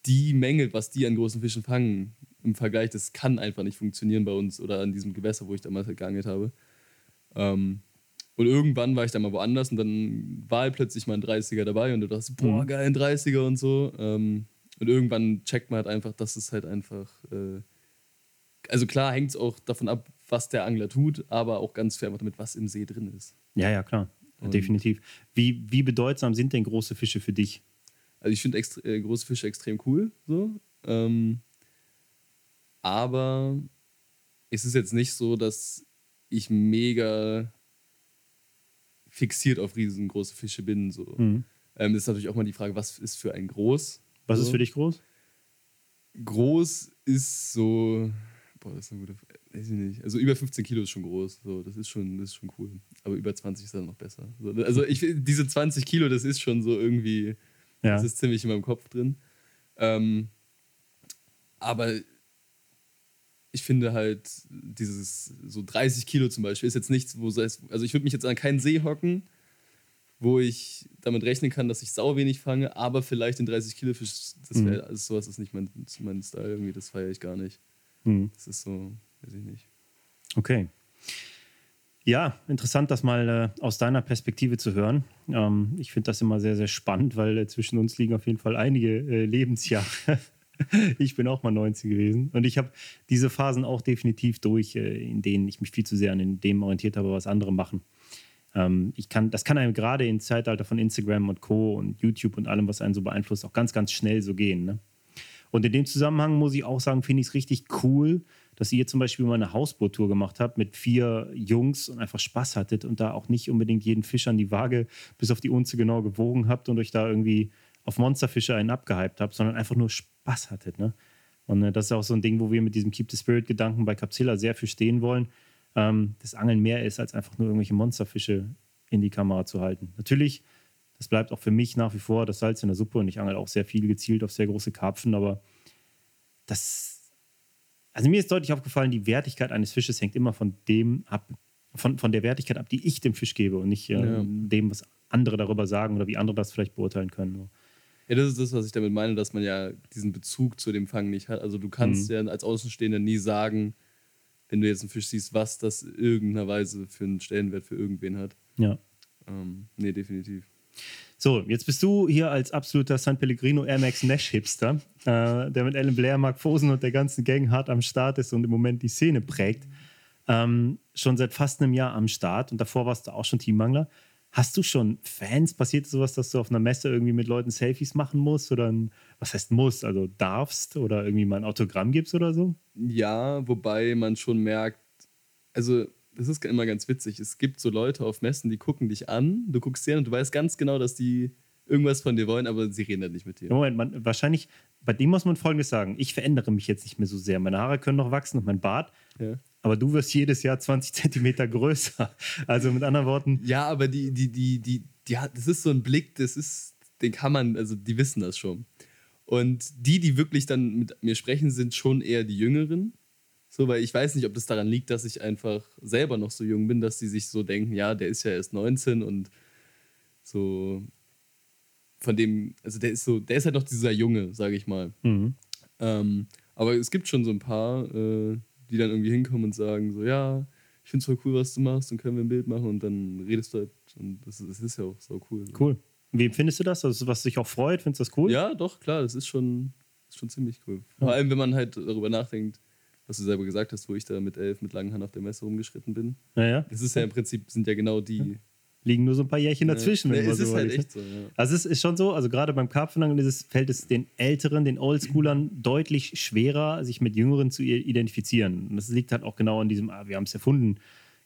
die Menge, was die an großen Fischen fangen, im Vergleich, das kann einfach nicht funktionieren bei uns oder an diesem Gewässer, wo ich damals halt geangelt habe. Ähm, und irgendwann war ich dann mal woanders und dann war halt plötzlich mal ein 30er dabei und du dachtest, boah, Mhm. geil, ein 30er und so. Ähm, und irgendwann checkt man halt einfach, dass es halt einfach. Äh, also klar hängt es auch davon ab, was der Angler tut, aber auch ganz einfach damit, was im See drin ist. Ja, ja, klar. Und- Definitiv. Wie, wie bedeutsam sind denn große Fische für dich? Also ich finde äh, große Fische extrem cool, so. Ähm, aber es ist jetzt nicht so, dass ich mega fixiert auf riesengroße Fische bin. So. Mhm. Ähm, das ist natürlich auch mal die Frage, was ist für ein groß? Was so. ist für dich groß? Groß ist so, boah, das ist eine gute Frage. Weiß ich nicht. Also über 15 Kilo ist schon groß. So, das ist schon, das ist schon cool. Aber über 20 ist dann noch besser. So, also ich diese 20 Kilo, das ist schon so irgendwie. Ja. Das ist ziemlich in meinem Kopf drin. Ähm, aber ich finde halt, dieses so 30 Kilo zum Beispiel ist jetzt nichts, wo es, also ich würde mich jetzt an keinen See hocken, wo ich damit rechnen kann, dass ich sau wenig fange, aber vielleicht den 30 Kilo Fisch, das Mhm. wäre, also sowas ist nicht mein, mein Style irgendwie, das feiere ich gar nicht. Mhm. Das ist so, weiß ich nicht. Okay. Ja, interessant, das mal äh, aus deiner Perspektive zu hören. Ähm, ich finde das immer sehr, sehr spannend, weil äh, zwischen uns liegen auf jeden Fall einige äh, Lebensjahre. ich bin auch mal 19 gewesen und ich habe diese Phasen auch definitiv durch, äh, in denen ich mich viel zu sehr an dem orientiert habe, was andere machen. Ähm, ich kann, das kann einem gerade im Zeitalter von Instagram und Co. und YouTube und allem, was einen so beeinflusst, auch ganz, ganz schnell so gehen. Ne? Und in dem Zusammenhang muss ich auch sagen, finde ich es richtig cool, dass ihr zum Beispiel mal eine Hausboottour gemacht habt mit vier Jungs und einfach Spaß hattet und da auch nicht unbedingt jeden Fisch an die Waage bis auf die Unze genau gewogen habt und euch da irgendwie auf Monsterfische einen abgehypt habt, sondern einfach nur Spaß hattet. Ne? Und äh, das ist auch so ein Ding, wo wir mit diesem Keep the Spirit-Gedanken bei Capsilla sehr viel stehen wollen. Ähm, dass Angeln mehr ist, als einfach nur irgendwelche Monsterfische in die Kamera zu halten. Natürlich, das bleibt auch für mich nach wie vor das Salz in der Suppe und ich angel auch sehr viel gezielt auf sehr große Karpfen, aber das, also mir ist deutlich aufgefallen, die Wertigkeit eines Fisches hängt immer von dem ab, von, von der Wertigkeit ab, die ich dem Fisch gebe und nicht äh, ja. dem, was andere darüber sagen oder wie andere das vielleicht beurteilen können. Ja, das ist das, was ich damit meine, dass man ja diesen Bezug zu dem Fang nicht hat. Also du kannst mhm. ja als Außenstehender nie sagen, wenn du jetzt einen Fisch siehst, was das irgendeiner Weise für einen Stellenwert für irgendwen hat. Ja. Ähm, nee, definitiv. So, jetzt bist du hier als absoluter San Pellegrino Air Max Nash Hipster, äh, der mit Alan Blair, Mark Fosen und der ganzen Gang hart am Start ist und im Moment die Szene prägt. Ähm, schon seit fast einem Jahr am Start und davor warst du auch schon Teammangler. Hast du schon Fans? Passiert sowas, dass du auf einer Messe irgendwie mit Leuten Selfies machen musst oder ein, was heißt muss, also darfst oder irgendwie mal ein Autogramm gibst oder so? Ja, wobei man schon merkt, also das ist immer ganz witzig. Es gibt so Leute auf Messen, die gucken dich an, du guckst sie an und du weißt ganz genau, dass die irgendwas von dir wollen, aber sie reden dann nicht mit dir. Moment, man, wahrscheinlich, bei dem muss man Folgendes sagen. Ich verändere mich jetzt nicht mehr so sehr. Meine Haare können noch wachsen und mein Bart. Ja aber du wirst jedes Jahr 20 Zentimeter größer. Also mit anderen Worten. Ja, aber die, die, die, die, die, das ist so ein Blick, das ist, den kann man, also die wissen das schon. Und die, die wirklich dann mit mir sprechen, sind schon eher die Jüngeren. So, weil ich weiß nicht, ob das daran liegt, dass ich einfach selber noch so jung bin, dass die sich so denken, ja, der ist ja erst 19 und so von dem, also der ist so, der ist halt noch dieser Junge, sage ich mal. Mhm. Ähm, aber es gibt schon so ein paar, äh, die dann irgendwie hinkommen und sagen so, ja, ich finde es voll cool, was du machst und können wir ein Bild machen und dann redest du halt und das, das ist ja auch so cool. Cool. Wie findest du das? Also was dich auch freut, findest du das cool? Ja, doch, klar, das ist schon, ist schon ziemlich cool. Vor allem, wenn man halt darüber nachdenkt, was du selber gesagt hast, wo ich da mit elf mit langen Haaren auf der Messe rumgeschritten bin. Ja, ja. Das ist ja im Prinzip, sind ja genau die, liegen nur so ein paar Jährchen dazwischen. Ja, es ist halt echt so, ja. Also es ist schon so, also gerade beim Karpfenangeln ist es, fällt es den Älteren, den Oldschoolern deutlich schwerer, sich mit Jüngeren zu identifizieren. Und das liegt halt auch genau an diesem, ah, wir haben es erfunden,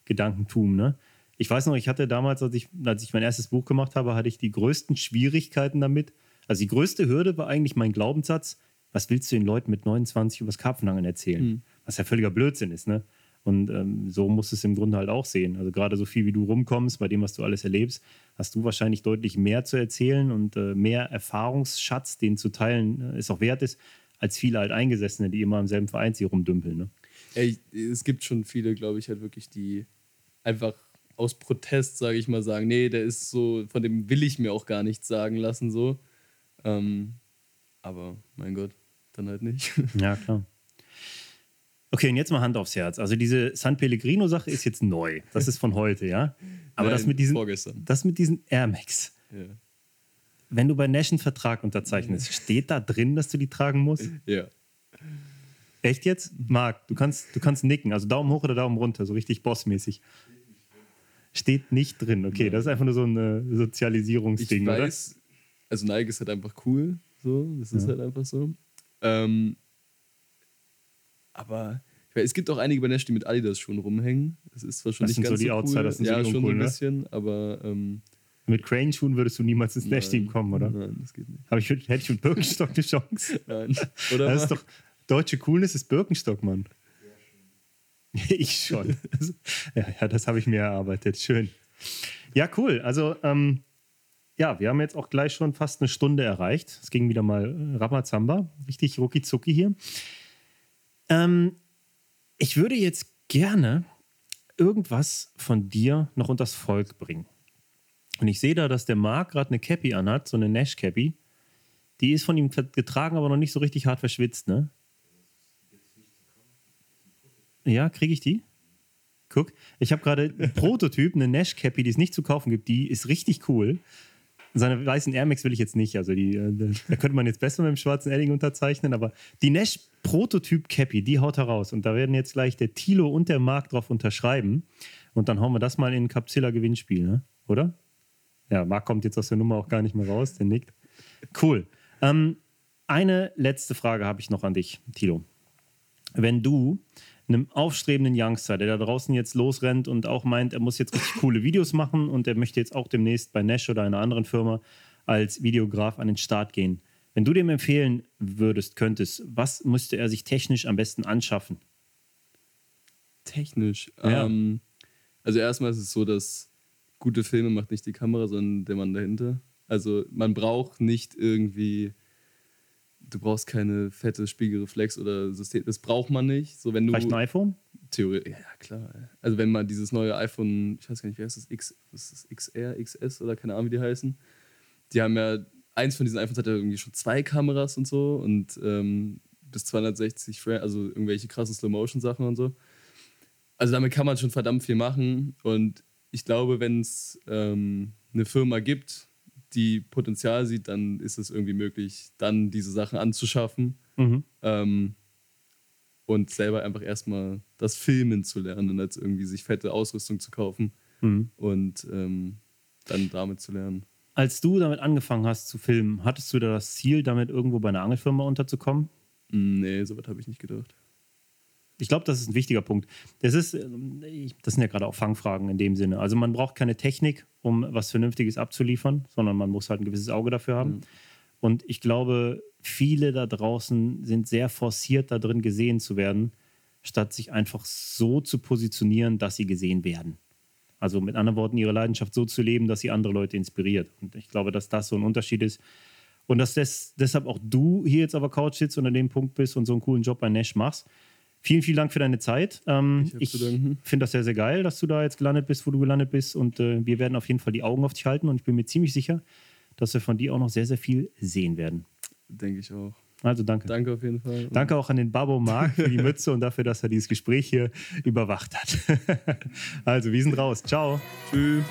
Gedankentum. Ne? Ich weiß noch, ich hatte damals, als ich, als ich mein erstes Buch gemacht habe, hatte ich die größten Schwierigkeiten damit. Also die größte Hürde war eigentlich mein Glaubenssatz, was willst du den Leuten mit 29 über das Karpfenangeln erzählen? Mhm. Was ja völliger Blödsinn ist, ne? Und ähm, so musst du es im Grunde halt auch sehen. Also gerade so viel wie du rumkommst, bei dem, was du alles erlebst, hast du wahrscheinlich deutlich mehr zu erzählen und äh, mehr Erfahrungsschatz, den zu teilen, äh, ist auch wert ist, als viele halt Eingesessene, die immer im selben Verein hier rumdümpeln. Ne? Ja, ich, es gibt schon viele, glaube ich, halt wirklich, die einfach aus Protest, sage ich mal, sagen, nee, der ist so, von dem will ich mir auch gar nichts sagen lassen, so. Ähm, aber mein Gott, dann halt nicht. Ja, klar. Okay, und jetzt mal Hand aufs Herz. Also diese San Pellegrino-Sache ist jetzt neu. Das ist von heute, ja? Aber Nein, das, mit diesen, vorgestern. das mit diesen Air Max. Ja. Wenn du bei Nash einen Vertrag unterzeichnest, steht da drin, dass du die tragen musst? Ja. Echt jetzt? Marc, du kannst, du kannst nicken. Also Daumen hoch oder Daumen runter, so richtig bossmäßig. Steht nicht drin. Okay, Nein. das ist einfach nur so ein äh, Sozialisierungsding, ich weiß, oder? Also Nike ist halt einfach cool. So, das ist ja. halt einfach so. Ähm, aber es gibt auch einige bei Nash, die mit Adidas schon rumhängen. Das ist zwar schon das nicht ganz so die so cool. Das sind ja, so schon so ein ne? bisschen, aber. Ähm, mit Crane-Schuhen würdest du niemals ins Nash-Team kommen, oder? Nein, das geht nicht. Aber ich, hätte ich mit Birkenstock eine Chance? Nein. Oder das ist doch, deutsche Coolness ist Birkenstock, Mann. ich schon. ja, ja, das habe ich mir erarbeitet. Schön. Ja, cool. Also, ähm, ja, wir haben jetzt auch gleich schon fast eine Stunde erreicht. Es ging wieder mal äh, Ramazamba. Richtig rucki zucki hier. Ähm, ich würde jetzt gerne irgendwas von dir noch unters Volk bringen. Und ich sehe da, dass der Marc gerade eine Cappy anhat, so eine Nash-Cappy. Die ist von ihm getragen, aber noch nicht so richtig hart verschwitzt, ne? Ja, kriege ich die? Guck, ich habe gerade einen Prototyp, eine Nash-Cappy, die es nicht zu kaufen gibt. Die ist richtig cool. Seine weißen Air Max will ich jetzt nicht. Also die, äh, da könnte man jetzt besser mit dem schwarzen Edding unterzeichnen. Aber die Nash Prototyp Cappy, die haut heraus. Und da werden jetzt gleich der Tilo und der Marc drauf unterschreiben. Und dann hauen wir das mal in ein Capzilla-Gewinnspiel, ne? oder? Ja, Marc kommt jetzt aus der Nummer auch gar nicht mehr raus, der nickt. Cool. Ähm, eine letzte Frage habe ich noch an dich, Tilo. Wenn du einem aufstrebenden Youngster, der da draußen jetzt losrennt und auch meint, er muss jetzt richtig coole Videos machen und er möchte jetzt auch demnächst bei Nash oder einer anderen Firma als Videograf an den Start gehen. Wenn du dem empfehlen würdest, könntest, was müsste er sich technisch am besten anschaffen? Technisch. Ja. Ähm, also erstmal ist es so, dass gute Filme macht nicht die Kamera, sondern der Mann dahinter. Also man braucht nicht irgendwie, du brauchst keine fette Spiegelreflex oder System, das braucht man nicht. So wenn du Vielleicht ein iPhone? Theorie, ja, ja, klar. Also wenn man dieses neue iPhone, ich weiß gar nicht, wie heißt das, X, was ist das XR, XS oder keine Ahnung, wie die heißen, die haben ja, eins von diesen iPhones hat ja irgendwie schon zwei Kameras und so und ähm, bis 260 Frames, also irgendwelche krassen Slow-Motion-Sachen und so. Also damit kann man schon verdammt viel machen und ich glaube, wenn es ähm, eine Firma gibt, die Potenzial sieht, dann ist es irgendwie möglich, dann diese Sachen anzuschaffen Mhm. ähm, und selber einfach erstmal das Filmen zu lernen, als irgendwie sich fette Ausrüstung zu kaufen Mhm. und ähm, dann damit zu lernen. Als du damit angefangen hast zu filmen, hattest du da das Ziel, damit irgendwo bei einer Angelfirma unterzukommen? Mm, Nee, so weit habe ich nicht gedacht. Ich glaube, das ist ein wichtiger Punkt. Das, ist, ähm, das sind ja gerade auch Fangfragen in dem Sinne. Also man braucht keine Technik, um was Vernünftiges abzuliefern, sondern man muss halt ein gewisses Auge dafür haben. Mhm. Und ich glaube, viele da draußen sind sehr forciert da drin gesehen zu werden, statt sich einfach so zu positionieren, dass sie gesehen werden. Also mit anderen Worten, ihre Leidenschaft so zu leben, dass sie andere Leute inspiriert. Und ich glaube, dass das so ein Unterschied ist. Und dass des, deshalb auch du hier jetzt auf der Couch sitzt und an dem Punkt bist und so einen coolen Job bei Nash machst. Vielen, vielen Dank für deine Zeit. Ähm, Ich finde das sehr, sehr geil, dass du da jetzt gelandet bist, wo du gelandet bist. Und äh, wir werden auf jeden Fall die Augen auf dich halten. Und ich bin mir ziemlich sicher, dass wir von dir auch noch sehr, sehr viel sehen werden. Denke ich auch. Also danke. Danke auf jeden Fall. Danke auch an den Babo Mark für die Mütze und dafür, dass er dieses Gespräch hier überwacht hat. also, wir sind raus. Ciao. Tschüss.